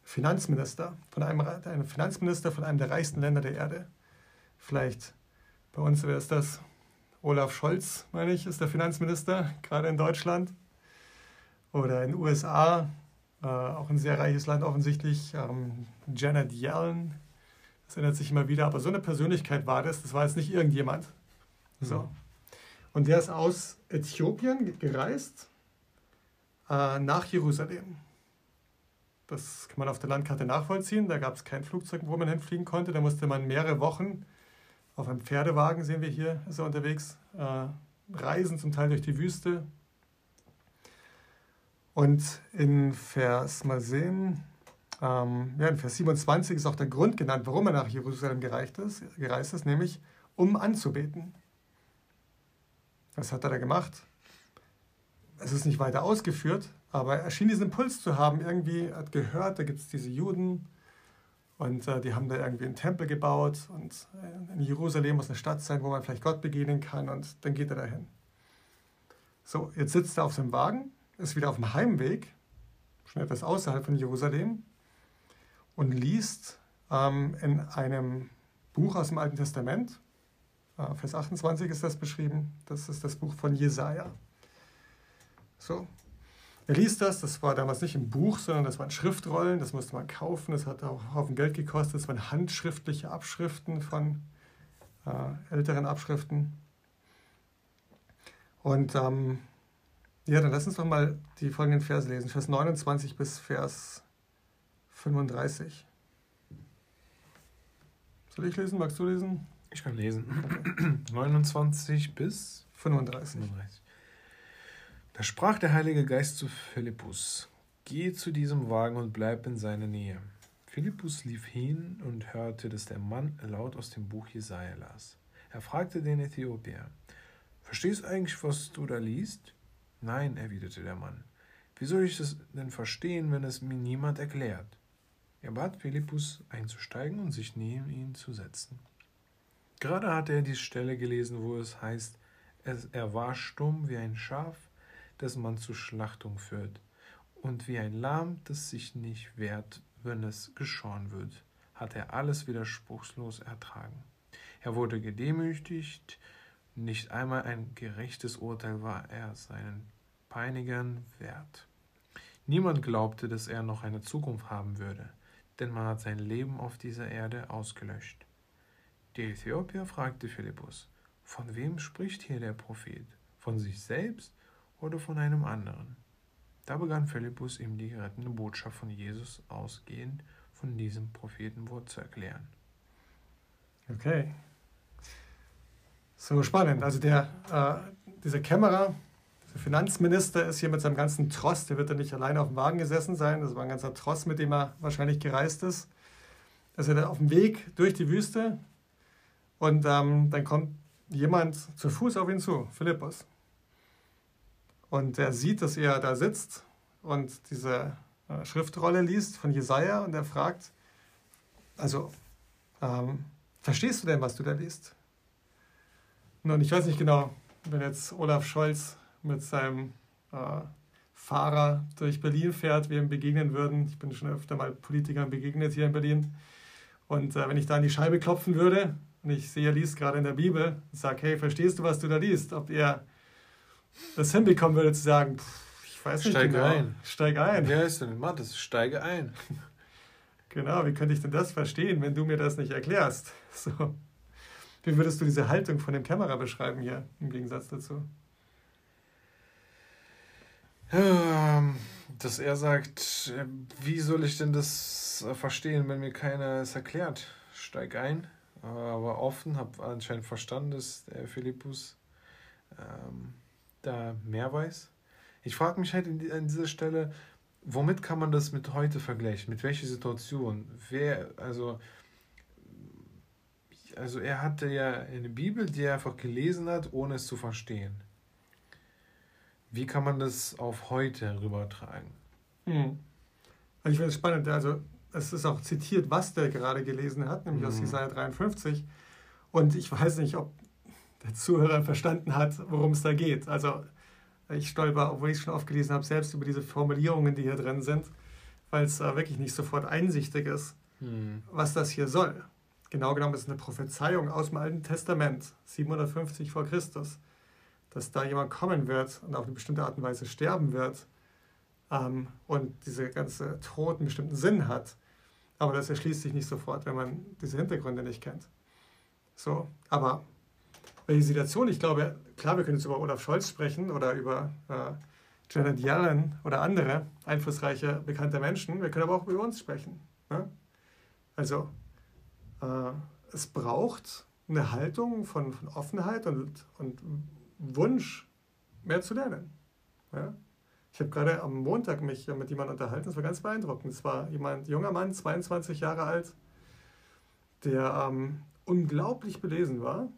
Finanzminister, von einem, einem Finanzminister von einem der reichsten Länder der Erde. Vielleicht bei uns wäre es das Olaf Scholz, meine ich, ist der Finanzminister, gerade in Deutschland. Oder in den USA, äh, auch ein sehr reiches Land offensichtlich, ähm, Janet Yellen. Das ändert sich immer wieder, aber so eine Persönlichkeit war das, das war jetzt nicht irgendjemand. So. Mhm. Und der ist aus Äthiopien gereist äh, nach Jerusalem. Das kann man auf der Landkarte nachvollziehen. Da gab es kein Flugzeug, wo man hinfliegen konnte. Da musste man mehrere Wochen auf einem Pferdewagen, sehen wir hier, ist er unterwegs, äh, reisen, zum Teil durch die Wüste. Und in Vers, mal sehen, ähm, ja, in Vers 27 ist auch der Grund genannt, warum er nach Jerusalem gereist ist, gereist ist, nämlich um anzubeten. Was hat er da gemacht? Es ist nicht weiter ausgeführt, aber er schien diesen Impuls zu haben. Irgendwie hat gehört, da gibt es diese Juden und äh, die haben da irgendwie einen Tempel gebaut und äh, in Jerusalem muss eine Stadt sein, wo man vielleicht Gott begegnen kann und dann geht er dahin. So, jetzt sitzt er auf seinem Wagen, ist wieder auf dem Heimweg, schon etwas außerhalb von Jerusalem und liest ähm, in einem Buch aus dem Alten Testament, äh, Vers 28 ist das beschrieben, das ist das Buch von Jesaja. So, er liest das, das war damals nicht im Buch, sondern das waren Schriftrollen, das musste man kaufen, das hat auch einen Haufen Geld gekostet, das waren handschriftliche Abschriften von äh, älteren Abschriften. Und ähm, ja, dann lass uns doch mal die folgenden Verse lesen, Vers 29 bis Vers 35. Soll ich lesen? Magst du lesen? Ich kann lesen. Okay. 29 bis 35. 35. Da sprach der Heilige Geist zu Philippus: Geh zu diesem Wagen und bleib in seiner Nähe. Philippus lief hin und hörte, dass der Mann laut aus dem Buch Jesaja las. Er fragte den Äthiopier: Verstehst du eigentlich, was du da liest? Nein, erwiderte der Mann. Wie soll ich das denn verstehen, wenn es mir niemand erklärt? Er bat Philippus einzusteigen und sich neben ihn zu setzen. Gerade hatte er die Stelle gelesen, wo es heißt, er war stumm wie ein Schaf das man zur Schlachtung führt, und wie ein Lamm, das sich nicht wehrt, wenn es geschoren wird, hat er alles widerspruchslos ertragen. Er wurde gedemütigt, nicht einmal ein gerechtes Urteil war er seinen Peinigern wert. Niemand glaubte, dass er noch eine Zukunft haben würde, denn man hat sein Leben auf dieser Erde ausgelöscht. Der Äthiopier fragte Philippus, von wem spricht hier der Prophet? Von sich selbst oder von einem anderen? Da begann Philippus ihm die rettende Botschaft von Jesus ausgehend von diesem Prophetenwort zu erklären. Okay. So spannend. Also der, äh, dieser Kämmerer, der Finanzminister ist hier mit seinem ganzen Tross, der wird ja nicht alleine auf dem Wagen gesessen sein, das war ein ganzer Tross, mit dem er wahrscheinlich gereist ist. Da ist er auf dem Weg durch die Wüste und ähm, dann kommt jemand zu Fuß auf ihn zu, Philippus. Und er sieht, dass er da sitzt und diese äh, Schriftrolle liest von Jesaja und er fragt, also, ähm, verstehst du denn, was du da liest? Nun, ich weiß nicht genau, wenn jetzt Olaf Scholz mit seinem äh, Fahrer durch Berlin fährt, wir ihm begegnen würden. Ich bin schon öfter mal Politikern begegnet hier in Berlin. Und äh, wenn ich da an die Scheibe klopfen würde und ich sehe, er liest gerade in der Bibel und sage, hey, verstehst du, was du da liest? Ob er das hinbekommen würde zu sagen, pff, ich weiß nicht Steig genau. ein. Steig ein. Wer ist denn Mattes? Steige ein. Genau, wie könnte ich denn das verstehen, wenn du mir das nicht erklärst? So. Wie würdest du diese Haltung von dem Kämmerer beschreiben hier im Gegensatz dazu? Ähm, Dass er sagt, äh, wie soll ich denn das äh, verstehen, wenn mir keiner es erklärt? Steig ein, aber offen, habe anscheinend verstanden, dass der Philippus ähm, da mehr weiß. Ich frage mich halt an dieser Stelle, womit kann man das mit heute vergleichen? Mit welcher Situation? Wer, also, also er hatte ja eine Bibel, die er einfach gelesen hat, ohne es zu verstehen. Wie kann man das auf heute rübertragen? Hm. Also ich finde es spannend, also es ist auch zitiert, was der gerade gelesen hat, nämlich aus Mhm. Jesaja 53. Und ich weiß nicht, ob der Zuhörer verstanden hat, worum es da geht. Also ich stolper, obwohl ich es schon oft gelesen habe, selbst über diese Formulierungen, die hier drin sind, weil es äh, wirklich nicht sofort einsichtig ist, Hm. was das hier soll. Genau genommen ist es eine Prophezeiung aus dem Alten Testament, 750 vor Christus, dass da jemand kommen wird und auf eine bestimmte Art und Weise sterben wird ähm, und diese ganze Tod einen bestimmten Sinn hat. Aber das erschließt sich nicht sofort, wenn man diese Hintergründe nicht kennt. So, aber welche Situation? Ich glaube, klar, wir können jetzt über Olaf Scholz sprechen oder über äh, Janet Yellen oder andere einflussreiche, bekannte Menschen. Wir können aber auch über uns sprechen. Ne? Also, äh, es braucht eine Haltung von, von Offenheit und, und Wunsch, mehr zu lernen. Ja? Ich habe gerade am Montag mich mit jemandem unterhalten, das war ganz beeindruckend. Es war jemand, junger Mann, 22 Jahre alt, der ähm, unglaublich belesen war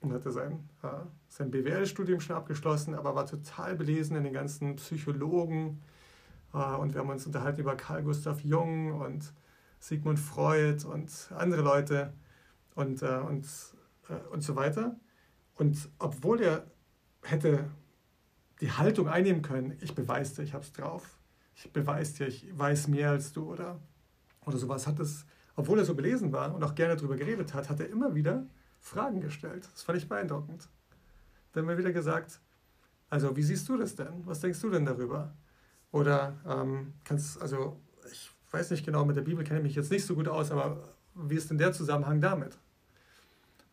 und hatte sein, äh, sein BWL-Studium schon abgeschlossen, aber war total belesen in den ganzen Psychologen. Äh, und wir haben uns unterhalten über Carl Gustav Jung und Sigmund Freud und andere Leute und, äh, und, äh, und so weiter. Und obwohl er hätte die Haltung einnehmen können, ich beweise dir, ich hab's drauf, ich beweise dir, ich weiß mehr als du oder, oder sowas, hat es, obwohl er so belesen war und auch gerne darüber geredet hat, hat er immer wieder Fragen gestellt. Das fand ich beeindruckend. Dann immer wieder gesagt, also wie siehst du das denn? Was denkst du denn darüber? Oder ähm, kannst, also ich weiß nicht genau, mit der Bibel kenne ich mich jetzt nicht so gut aus, aber wie ist denn der Zusammenhang damit?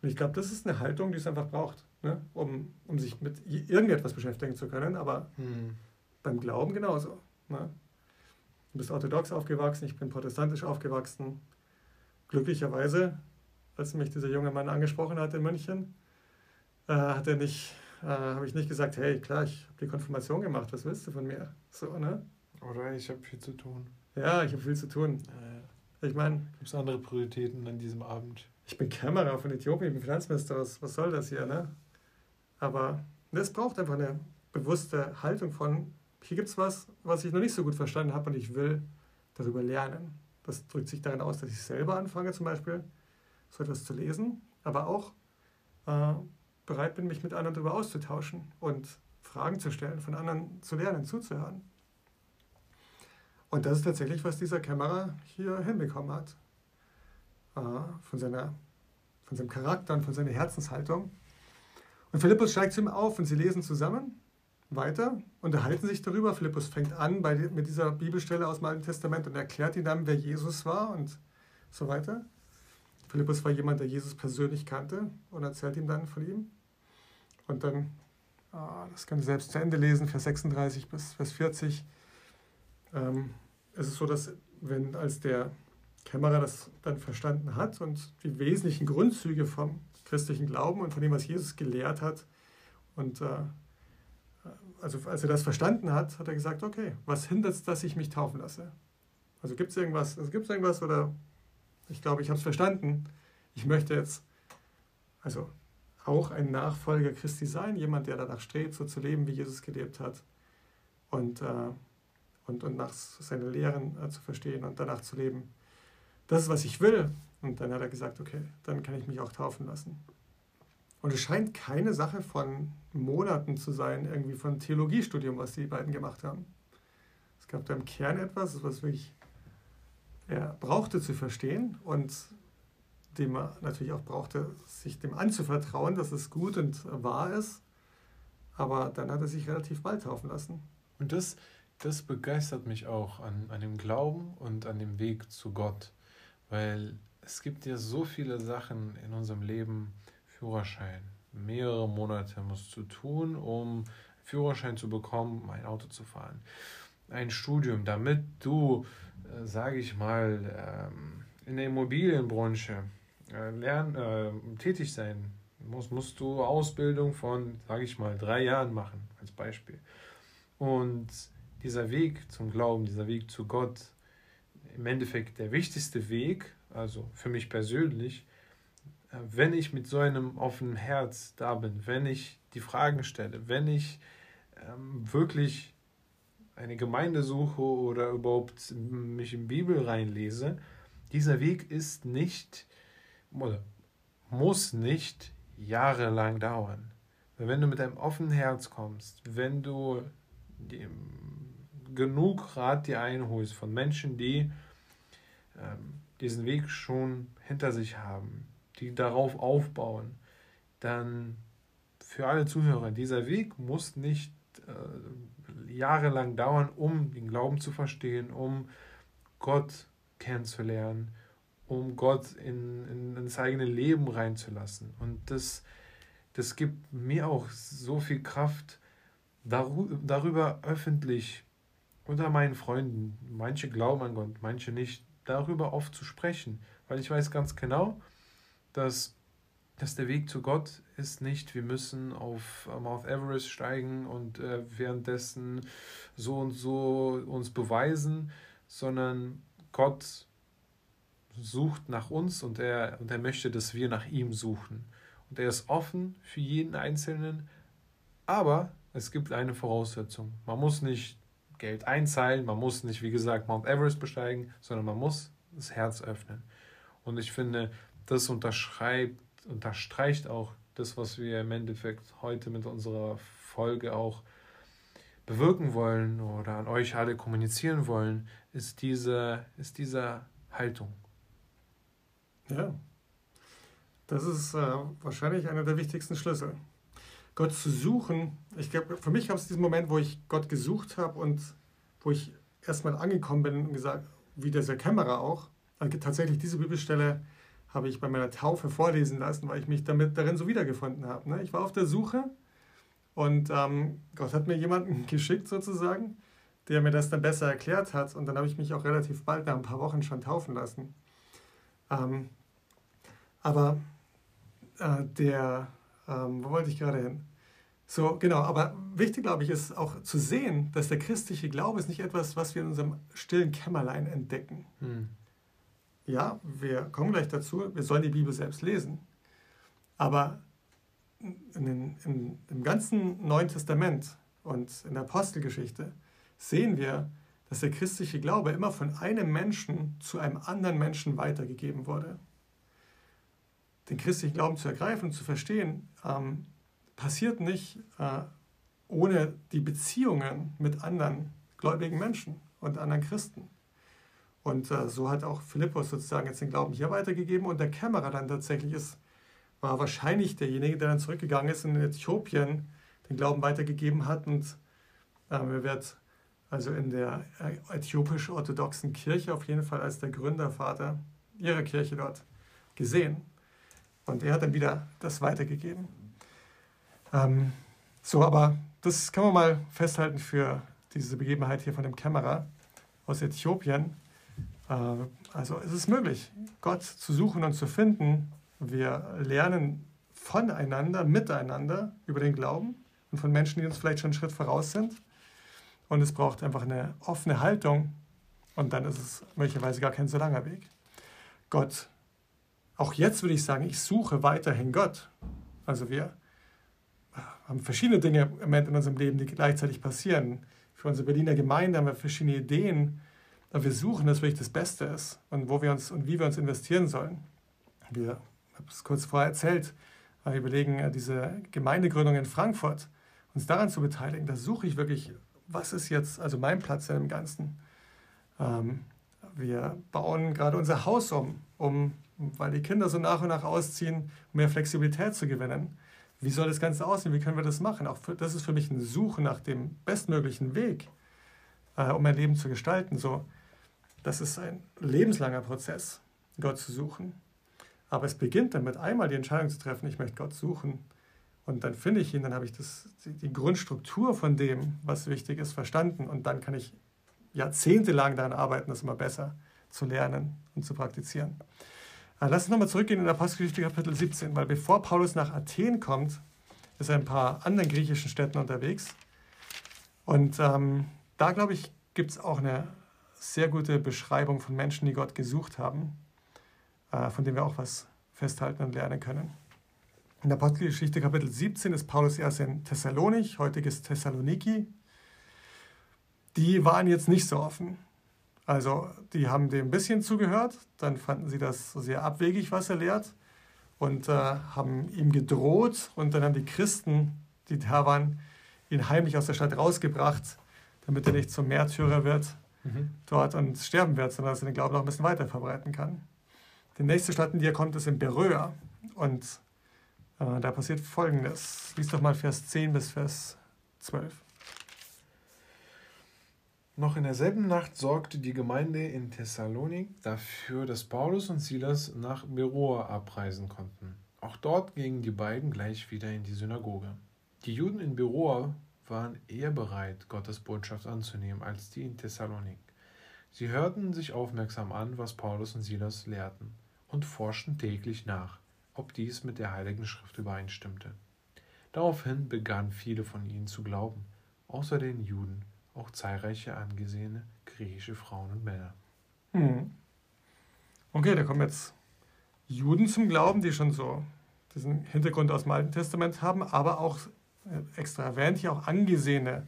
Und ich glaube, das ist eine Haltung, die es einfach braucht, ne? um, um sich mit irgendetwas beschäftigen zu können, aber Hm. beim Glauben genauso. Ne? Du bist orthodox aufgewachsen, ich bin protestantisch aufgewachsen. Glücklicherweise, als mich dieser junge Mann angesprochen hat in München, äh, hat er nicht, äh, habe ich nicht gesagt, hey, klar, ich habe die Konfirmation gemacht, was willst du von mir? So, ne? Oder ich habe viel zu tun. Ja, ich habe viel zu tun. Äh, Ich meine, Gibt es andere Prioritäten an diesem Abend? ich bin Kämmerer von Äthiopien, ich bin Finanzminister, was, was soll das hier, ne? Aber es braucht einfach eine bewusste Haltung von, hier gibt es was, was ich noch nicht so gut verstanden habe und ich will darüber lernen. Das drückt sich darin aus, dass ich selber anfange, zum Beispiel so etwas zu lesen, aber auch äh, bereit bin, mich mit anderen darüber auszutauschen und Fragen zu stellen, von anderen zu lernen, zuzuhören. Und das ist tatsächlich, was dieser Kämmerer hier hinbekommen hat. Äh, von, seiner, von seinem Charakter und von seiner Herzenshaltung. Und Philippus steigt zu ihm auf und sie lesen zusammen weiter, unterhalten sich darüber. Philippus fängt an bei, mit dieser Bibelstelle aus dem Alten Testament und erklärt ihm dann, wer Jesus war und so weiter. Philippus war jemand, der Jesus persönlich kannte und erzählt ihm dann von ihm. und dann, ah, das könnt ihr selbst zu Ende lesen, Vers 36 bis Vers 40, ähm, es ist so, dass wenn als der Kämmerer das dann verstanden hat und die wesentlichen Grundzüge vom christlichen Glauben und von dem, was Jesus gelehrt hat, und äh, also als er das verstanden hat, hat er gesagt, okay, was hindert es, dass ich mich taufen lasse? Also gibt es irgendwas, also gibt irgendwas oder ich glaube, ich habe es verstanden. Ich möchte jetzt also auch ein Nachfolger Christi sein, jemand, der danach strebt, so zu leben, wie Jesus gelebt hat und, äh, und, und nach seinen Lehren äh, zu verstehen und danach zu leben. Das ist, was ich will. Und dann hat er gesagt, okay, dann kann ich mich auch taufen lassen. Und es scheint keine Sache von Monaten zu sein, irgendwie von Theologiestudium, was die beiden gemacht haben. Es gab da im Kern etwas, was wirklich er brauchte zu verstehen und dem er natürlich auch brauchte, sich dem anzuvertrauen, dass es gut und wahr ist. Aber dann hat er sich relativ bald taufen lassen. Und das, das begeistert mich auch an, an dem Glauben und an dem Weg zu Gott. Weil es gibt ja so viele Sachen in unserem Leben, Führerschein. Mehrere Monate musst du tun, um Führerschein zu bekommen, ein Auto zu fahren. Ein Studium, damit du, sage ich mal, ähm, in der Immobilienbranche äh, lernen, äh, tätig sein musst, musst du Ausbildung von, sage ich mal, drei Jahren machen, als Beispiel. Und dieser Weg zum Glauben, dieser Weg zu Gott, im Endeffekt der wichtigste Weg, also für mich persönlich, wenn ich mit so einem offenen Herz da bin, wenn ich die Fragen stelle, wenn ich ähm, wirklich eine Gemeinde suche oder überhaupt mich in die Bibel reinlese, dieser Weg ist nicht muss nicht jahrelang dauern. Wenn du mit einem offenen Herz kommst, wenn du genug Rat dir einholst von Menschen, die ähm, diesen Weg schon hinter sich haben, die darauf aufbauen, dann für alle Zuhörer, dieser Weg muss nicht äh, jahrelang dauern, um den Glauben zu verstehen, um Gott kennenzulernen, um Gott in, in, ins eigene Leben reinzulassen. Und das, das gibt mir auch so viel Kraft, darüber öffentlich unter meinen Freunden, manche glauben an Gott, manche nicht, darüber oft zu sprechen, weil ich weiß ganz genau, dass, dass der Weg zu Gott ist nicht, wir müssen auf Mount Everest steigen und äh, währenddessen so und so uns beweisen, sondern Gott sucht nach uns und er, und er möchte, dass wir nach ihm suchen. Und er ist offen für jeden Einzelnen, aber es gibt eine Voraussetzung. Man muss nicht Geld einzahlen, man muss nicht, wie gesagt, Mount Everest besteigen, sondern man muss das Herz öffnen. Und ich finde, das unterschreibt, unterstreicht auch das, was wir im Endeffekt heute mit unserer Folge auch bewirken wollen oder an euch alle kommunizieren wollen, ist diese, ist diese Haltung. Ja, das ist äh, wahrscheinlich einer der wichtigsten Schlüssel. Gott zu suchen, ich glaube, für mich gab es diesen Moment, wo ich Gott gesucht habe und wo ich erstmal angekommen bin und gesagt, wie der Kämmerer auch, tatsächlich diese Bibelstelle habe ich bei meiner Taufe vorlesen lassen, weil ich mich damit darin so wiedergefunden habe. Ne? Ich war auf der Suche und ähm, Gott hat mir jemanden geschickt sozusagen, der mir das dann besser erklärt hat. Und dann habe ich mich auch relativ bald, nach ein paar Wochen schon taufen lassen. Ähm, aber äh, der, ähm, wo wollte ich gerade hin? So, genau, aber wichtig, glaube ich, ist auch zu sehen, dass der christliche Glaube ist nicht etwas, was wir in unserem stillen Kämmerlein entdecken. Hm ja, wir kommen gleich dazu, wir sollen die Bibel selbst lesen. Aber den, in, im ganzen Neuen Testament und in der Apostelgeschichte sehen wir, dass der christliche Glaube immer von einem Menschen zu einem anderen Menschen weitergegeben wurde. Den christlichen Glauben zu ergreifen und zu verstehen, ähm, passiert nicht äh, ohne die Beziehungen mit anderen gläubigen Menschen und anderen Christen. Und äh, so hat auch Philippus sozusagen jetzt den Glauben hier weitergegeben und der Kämmerer dann tatsächlich ist, war wahrscheinlich derjenige, der dann zurückgegangen ist und in Äthiopien den Glauben weitergegeben hat und äh, er wird also in der äh, äthiopisch-orthodoxen Kirche auf jeden Fall als der Gründervater ihrer Kirche dort gesehen. Und er hat dann wieder das weitergegeben. Ähm, so, aber das kann man mal festhalten für diese Begebenheit hier von dem Kämmerer aus Äthiopien. Äh, also es ist möglich, Gott zu suchen und zu finden. Wir lernen voneinander, miteinander über den Glauben und von Menschen, die uns vielleicht schon einen Schritt voraus sind. Und es braucht einfach eine offene Haltung und dann ist es möglicherweise gar kein so langer Weg. Gott, auch jetzt würde ich sagen, ich suche weiterhin Gott. Also wir haben verschiedene Dinge im Moment in unserem Leben, die gleichzeitig passieren. Für unsere Berliner Gemeinde haben wir verschiedene Ideen, wir suchen, dass wirklich das Beste ist und wo wir uns und wie wir uns investieren sollen. Wir ich habe es kurz vorher erzählt, wir überlegen, äh, diese Gemeindegründung in Frankfurt, uns daran zu beteiligen. Da suche ich wirklich, was ist jetzt also mein Platz in dem Ganzen. Ähm, wir bauen gerade unser Haus um, um, weil die Kinder so nach und nach ausziehen, um mehr Flexibilität zu gewinnen. Wie soll das Ganze aussehen? Wie können wir das machen? Auch für, das ist für mich eine Suche nach dem bestmöglichen Weg, äh, um mein Leben zu gestalten. So, das ist ein lebenslanger Prozess, Gott zu suchen. Aber es beginnt damit, einmal die Entscheidung zu treffen, ich möchte Gott suchen. Und dann finde ich ihn, dann habe ich das, die Grundstruktur von dem, was wichtig ist, verstanden. Und dann kann ich jahrzehntelang daran arbeiten, das immer besser zu lernen und zu praktizieren. Aber lass uns nochmal zurückgehen in Apostelgeschichte Kapitel 17, weil bevor Paulus nach Athen kommt, ist er in ein paar anderen griechischen Städten unterwegs. Und ähm, da, glaube ich, gibt es auch eine sehr gute Beschreibung von Menschen, die Gott gesucht haben, äh, von denen wir auch was festhalten und lernen können. In der Apostelgeschichte Kapitel 17 ist Paulus erst in Thessalonich, heutiges Thessaloniki. Die waren jetzt nicht so offen. Also die haben dem ein bisschen zugehört, dann fanden sie das sehr abwegig, was er lehrt und äh, haben ihm gedroht und dann haben die Christen, die da waren, ihn heimlich aus der Stadt rausgebracht, damit er nicht zum Märtyrer wird mhm. dort und sterben wird, sondern dass er den Glauben noch ein bisschen weiter verbreiten kann. Die nächste Stadt, in die er kommt, ist in Beröa und äh, da passiert Folgendes. Lies doch mal Vers 10 bis Vers 12. Noch in derselben Nacht sorgte die Gemeinde in Thessalonik dafür, dass Paulus und Silas nach Beroa abreisen konnten. Auch dort gingen die beiden gleich wieder in die Synagoge. Die Juden in Beroa waren eher bereit, Gottes Botschaft anzunehmen, als die in Thessalonik. Sie hörten sich aufmerksam an, was Paulus und Silas lehrten, und forschten täglich nach, ob dies mit der Heiligen Schrift übereinstimmte. Daraufhin begannen viele von ihnen zu glauben, außer den Juden auch zahlreiche angesehene griechische Frauen und Männer. Hm. Okay, da kommen jetzt Juden zum Glauben, die schon so diesen Hintergrund aus dem Alten Testament haben, aber auch extra erwähnt hier auch angesehene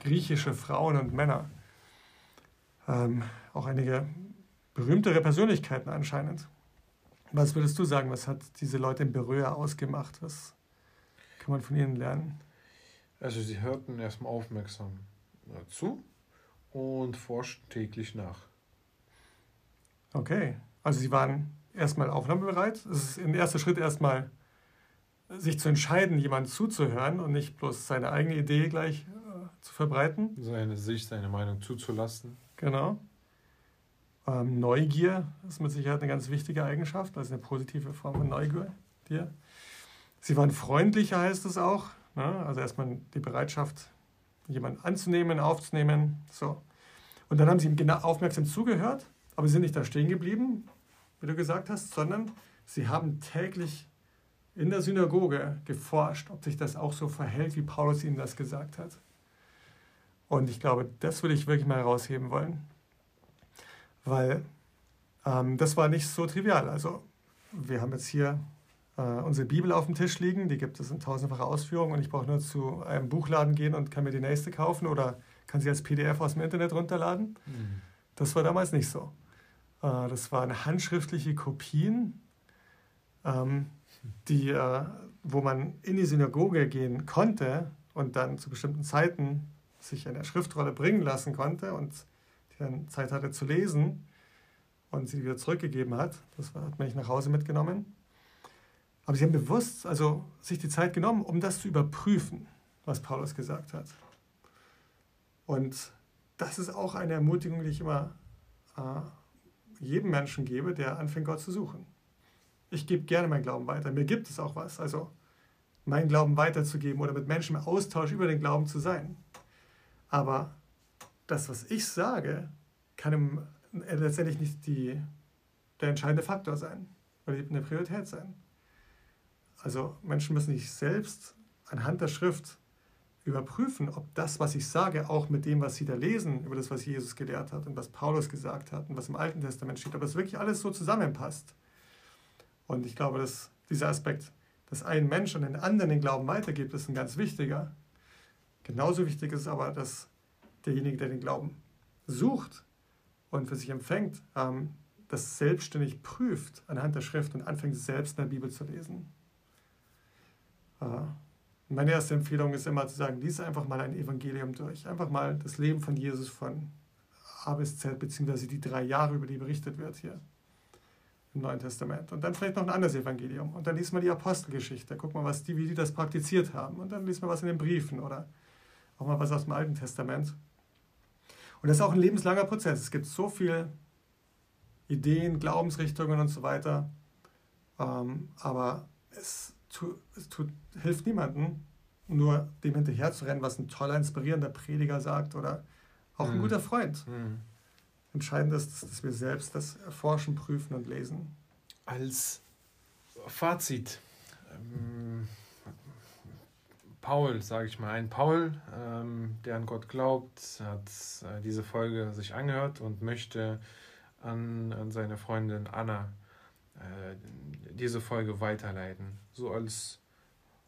griechische Frauen und Männer. Ähm, auch einige berühmtere Persönlichkeiten anscheinend. Was würdest du sagen, was hat diese Leute in Beröa ausgemacht? Was kann man von ihnen lernen? Also sie hörten erstmal aufmerksam zu und forscht täglich nach. Okay, also Sie waren erstmal aufnahmebereit. Es ist ein erster Schritt erstmal, sich zu entscheiden, jemandem zuzuhören und nicht bloß seine eigene Idee gleich äh, zu verbreiten. Seine Sicht, seine Meinung zuzulassen. Genau. Ähm, Neugier ist mit Sicherheit eine ganz wichtige Eigenschaft, also eine positive Form von Neugier. Sie waren freundlicher, heißt es auch. Ne? Also erstmal die Bereitschaft, jemanden anzunehmen, aufzunehmen. So. Und dann haben sie ihm genau aufmerksam zugehört, aber sie sind nicht da stehen geblieben, wie du gesagt hast, sondern sie haben täglich in der Synagoge geforscht, ob sich das auch so verhält, wie Paulus ihnen das gesagt hat. Und ich glaube, das würde ich wirklich mal herausheben wollen, weil ähm, das war nicht so trivial. Also wir haben jetzt hier äh, unsere Bibel auf dem Tisch liegen. Die gibt es in tausendfacher Ausführung und ich brauche nur zu einem Buchladen gehen und kann mir die nächste kaufen oder kann sie als PDF aus dem Internet runterladen. Mhm. Das war damals nicht so. Äh, das waren handschriftliche Kopien, ähm, die, äh, wo man in die Synagoge gehen konnte und dann zu bestimmten Zeiten sich eine Schriftrolle bringen lassen konnte und die dann Zeit hatte zu lesen und sie wieder zurückgegeben hat. Das hat man nicht nach Hause mitgenommen. Aber sie haben bewusst also sich die Zeit genommen, um das zu überprüfen, was Paulus gesagt hat. Und das ist auch eine Ermutigung, die ich immer äh, jedem Menschen gebe, der anfängt, Gott zu suchen. Ich gebe gerne meinen Glauben weiter. Mir gibt es auch was. Also meinen Glauben weiterzugeben oder mit Menschen im Austausch über den Glauben zu sein. Aber das, was ich sage, kann im, äh, letztendlich nicht die, der entscheidende Faktor sein oder eine Priorität sein. Also Menschen müssen sich selbst anhand der Schrift überprüfen, ob das, was ich sage, auch mit dem, was sie da lesen, über das, was Jesus gelehrt hat und was Paulus gesagt hat und was im Alten Testament steht, ob das wirklich alles so zusammenpasst. Und ich glaube, dass dieser Aspekt, dass ein Mensch an den anderen den Glauben weitergibt, ist ein ganz wichtiger. Genauso wichtig ist aber, dass derjenige, der den Glauben sucht und für sich empfängt, ähm, das selbstständig prüft anhand der Schrift und anfängt selbst in der Bibel zu lesen. Äh, meine erste Empfehlung ist immer zu sagen, lies einfach mal ein Evangelium durch. Einfach mal das Leben von Jesus von A bis Z, beziehungsweise die drei Jahre, über die berichtet wird hier im Neuen Testament. Und dann vielleicht noch ein anderes Evangelium. Und dann liest man die Apostelgeschichte. Guck mal, was die, wie die das praktiziert haben. Und dann liest man was in den Briefen oder auch mal was aus dem Alten Testament. Und das ist auch ein lebenslanger Prozess. Es gibt so viele Ideen, Glaubensrichtungen und so weiter. Ähm, aber es tu, es tut, hilft niemandem, nur dem hinterher zu rennen, was ein toller, inspirierender Prediger sagt oder auch ein mhm. guter Freund. Mhm. Entscheidend ist, dass wir selbst das erforschen, prüfen und lesen. Als Fazit, ähm, Paul, sage ich mal, ein Paul, ähm, der an Gott glaubt, hat äh, diese Folge sich angehört und möchte an, an seine Freundin Anna äh, diese Folge weiterleiten. So als,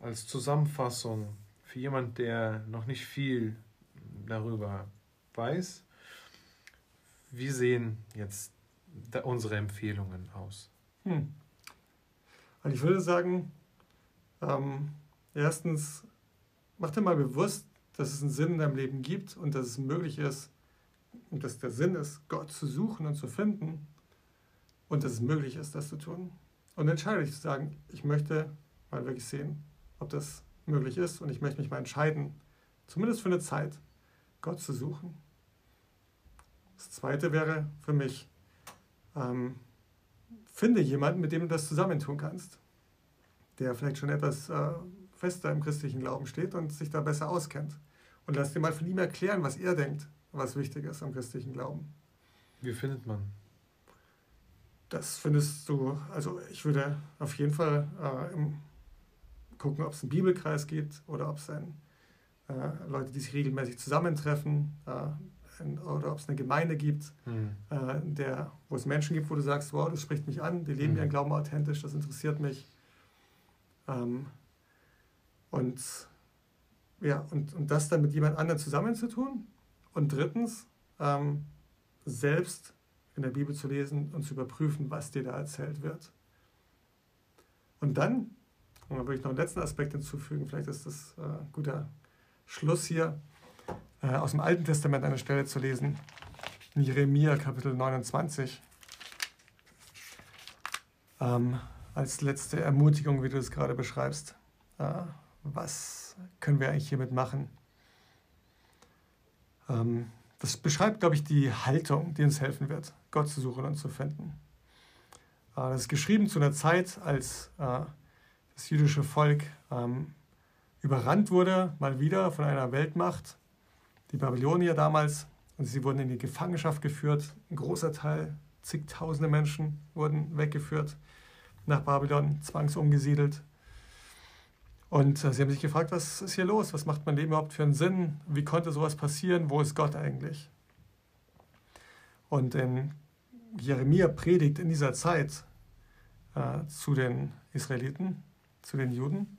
als Zusammenfassung für jemand, der noch nicht viel darüber weiß. Wie sehen jetzt unsere Empfehlungen aus? Hm. Also ich würde sagen, ähm, erstens, mach dir mal bewusst, dass es einen Sinn in deinem Leben gibt und dass es möglich ist und dass der Sinn ist, Gott zu suchen und zu finden und dass es möglich ist, das zu tun. Und entscheide dich zu sagen, ich möchte mal wirklich sehen, ob das möglich ist und ich möchte mich mal entscheiden, zumindest für eine Zeit, Gott zu suchen. Das zweite wäre für mich, ähm, finde jemanden, mit dem du das zusammentun kannst, der vielleicht schon etwas äh, fester im christlichen Glauben steht und sich da besser auskennt. Und lass dir mal von ihm erklären, was er denkt, was wichtig ist am christlichen Glauben. Wie findet man das findest du, also ich würde auf jeden Fall äh, im, gucken, ob es einen Bibelkreis gibt oder ob es ein, äh, Leute, die sich regelmäßig zusammentreffen äh, oder ob es eine Gemeinde gibt, mhm. der, wo es Menschen gibt, wo du sagst, wow, das spricht mich an, die leben mhm. ihren Glauben authentisch, das interessiert mich. Ähm, und ja, und, und das dann mit jemand anderem zusammenzutun. Und drittens, ähm, selbst in der Bibel zu lesen und zu überprüfen, was dir da erzählt wird. Und dann, und da würde ich noch einen letzten Aspekt hinzufügen, vielleicht ist das ein äh, guter Schluss hier, äh, aus dem Alten Testament eine Stelle zu lesen, in Jeremia Kapitel 29, ähm, als letzte Ermutigung, wie du es gerade beschreibst. Äh, was können wir eigentlich hiermit machen? Ähm, das beschreibt, glaube ich, die Haltung, die uns helfen wird, Gott zu suchen und zu finden. Äh, das ist geschrieben zu einer Zeit, als äh, das jüdische Volk ähm, überrannt wurde, mal wieder von einer Weltmacht, die Babylonier damals. Und sie wurden in die Gefangenschaft geführt. Ein großer Teil, zigtausende Menschen wurden weggeführt nach Babylon, zwangsumgesiedelt. Und äh, sie haben sich gefragt, was ist hier los? Was macht mein Leben überhaupt für einen Sinn? Wie konnte sowas passieren? Wo ist Gott eigentlich? Und in Jeremia predigt in dieser Zeit äh, zu den Israeliten, zu den Juden.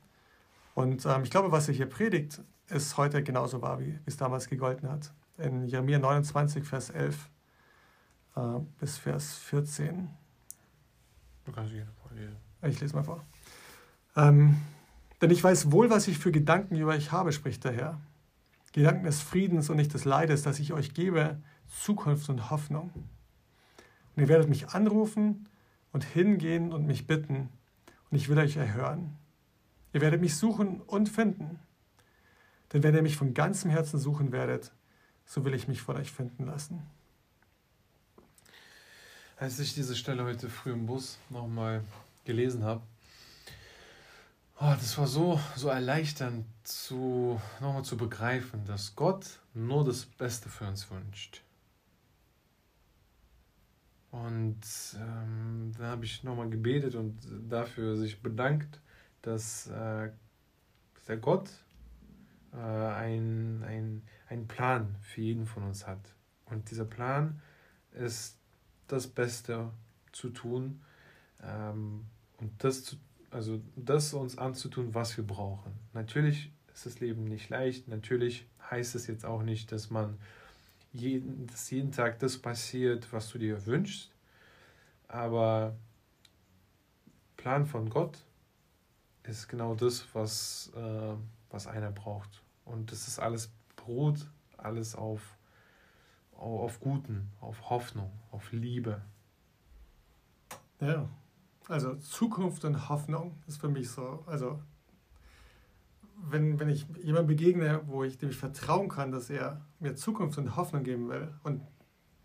Und ähm, ich glaube, was er hier predigt, ist heute genauso wahr, wie es damals gegolten hat. In Jeremia 29, Vers 11 äh, bis Vers 14. Du kannst hier Ich lese mal vor. Ähm, denn ich weiß wohl, was ich für Gedanken über euch habe, spricht der Herr. Gedanken des Friedens und nicht des Leides, dass ich euch gebe, Zukunft und Hoffnung. Und ihr werdet mich anrufen und hingehen und mich bitten, und ich will euch erhören. Ihr werdet mich suchen und finden. Denn wenn ihr mich von ganzem Herzen suchen werdet, so will ich mich von euch finden lassen. Als ich diese Stelle heute früh im Bus nochmal gelesen habe, Oh, das war so, so erleichternd, zu, nochmal zu begreifen, dass Gott nur das Beste für uns wünscht. Und ähm, da habe ich nochmal gebetet und dafür sich bedankt, dass äh, der Gott äh, einen ein Plan für jeden von uns hat. Und dieser Plan ist das Beste zu tun ähm, und das, zu, also das uns anzutun, was wir brauchen. Natürlich ist das Leben nicht leicht. Natürlich heißt es jetzt auch nicht, dass man jeden, dass jeden Tag das passiert, was du dir wünschst. Aber Plan von Gott ist genau das, was, äh, was einer braucht. Und das ist alles beruht, alles auf, auf Guten, auf Hoffnung, auf Liebe. Ja, also Zukunft und Hoffnung ist für mich so, also wenn, wenn ich jemandem begegne, wo ich dem ich vertrauen kann, dass er mir Zukunft und Hoffnung geben will und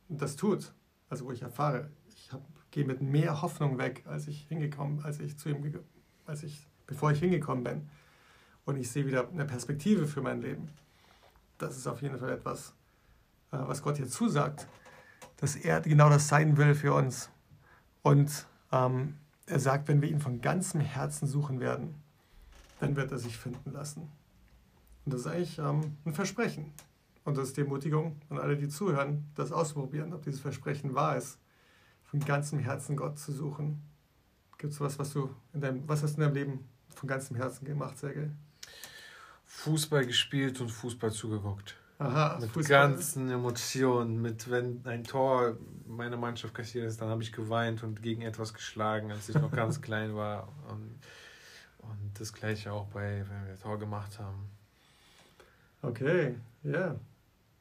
das tut, also wo ich erfahre, ich hab, gehe mit mehr Hoffnung weg, als ich hingekommen, als ich zu ihm, als ich, bevor ich hingekommen bin. Und ich sehe wieder eine Perspektive für mein Leben. Das ist auf jeden Fall etwas, äh, was Gott hier zusagt, dass er genau das sein will für uns. Und ähm, er sagt, wenn wir ihn von ganzem Herzen suchen werden, dann wird er sich finden lassen. Und das ist eigentlich ähm, ein Versprechen. Und das ist die Ermutigung an alle, die zuhören, das ausprobieren, ob dieses Versprechen wahr ist, von ganzem Herzen Gott zu suchen. Gibt es was, was du in deinem, was hast du in deinem Leben von ganzem Herzen gemacht, Sergej? Fußball gespielt und Fußball zugeguckt. Aha, mit Fußball. ganzen Emotionen, mit wenn ein Tor meiner Mannschaft kassiert ist, dann habe ich geweint und gegen etwas geschlagen, als ich noch ganz klein war. Und und das gleiche auch bei, wenn wir Tor gemacht haben. Okay, ja. Yeah.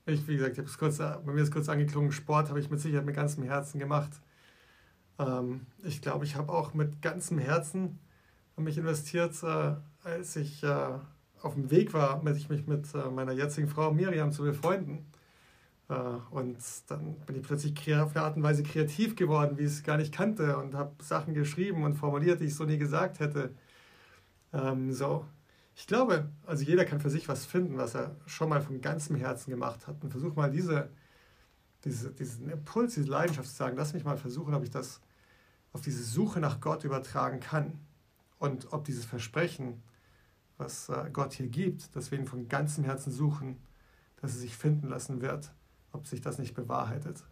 Ich, wie gesagt, ich es kurz, bei mir ist kurz angeklungen, Sport habe ich mit Sicherheit mit ganzem Herzen gemacht. Ähm, ich glaube, ich habe auch mit ganzem Herzen mich investiert, äh, als ich äh, auf dem Weg war, mit, ich mich mit äh, meiner jetzigen Frau Miriam zu befreunden. Äh, und dann bin ich plötzlich auf eine Art und Weise kreativ geworden, wie ich es gar nicht kannte und habe Sachen geschrieben und formuliert, die ich so nie gesagt hätte. Ähm, so, ich glaube, also jeder kann für sich was finden, was er schon mal von ganzem Herzen gemacht hat. Und versuch mal diese, diese, diesen Impuls, diese Leidenschaft zu sagen, lass mich mal versuchen, ob ich das auf diese Suche nach Gott übertragen kann. Und ob dieses Versprechen, was äh, Gott hier gibt, dass wir ihn von ganzem Herzen suchen, dass er sich finden lassen wird, ob sich das nicht bewahrheitet.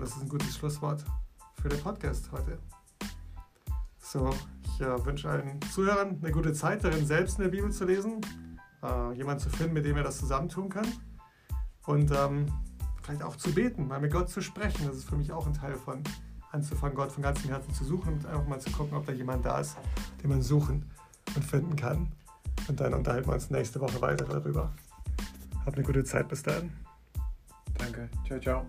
das ist ein gutes Schlusswort für den Podcast heute. So, ich äh, wünsche allen Zuhörern eine gute Zeit darin, selbst in der Bibel zu lesen, äh, jemanden zu finden, mit dem er das zusammentun kann und ähm, vielleicht auch zu beten, mal mit Gott zu sprechen. Das ist für mich auch ein Teil von anzufangen, Gott von ganzem Herzen zu suchen und einfach mal zu gucken, ob da jemand da ist, den man suchen und finden kann. Und dann unterhalten wir uns nächste Woche weiter darüber. Habt eine gute Zeit bis dann. Danke. Ciao, ciao.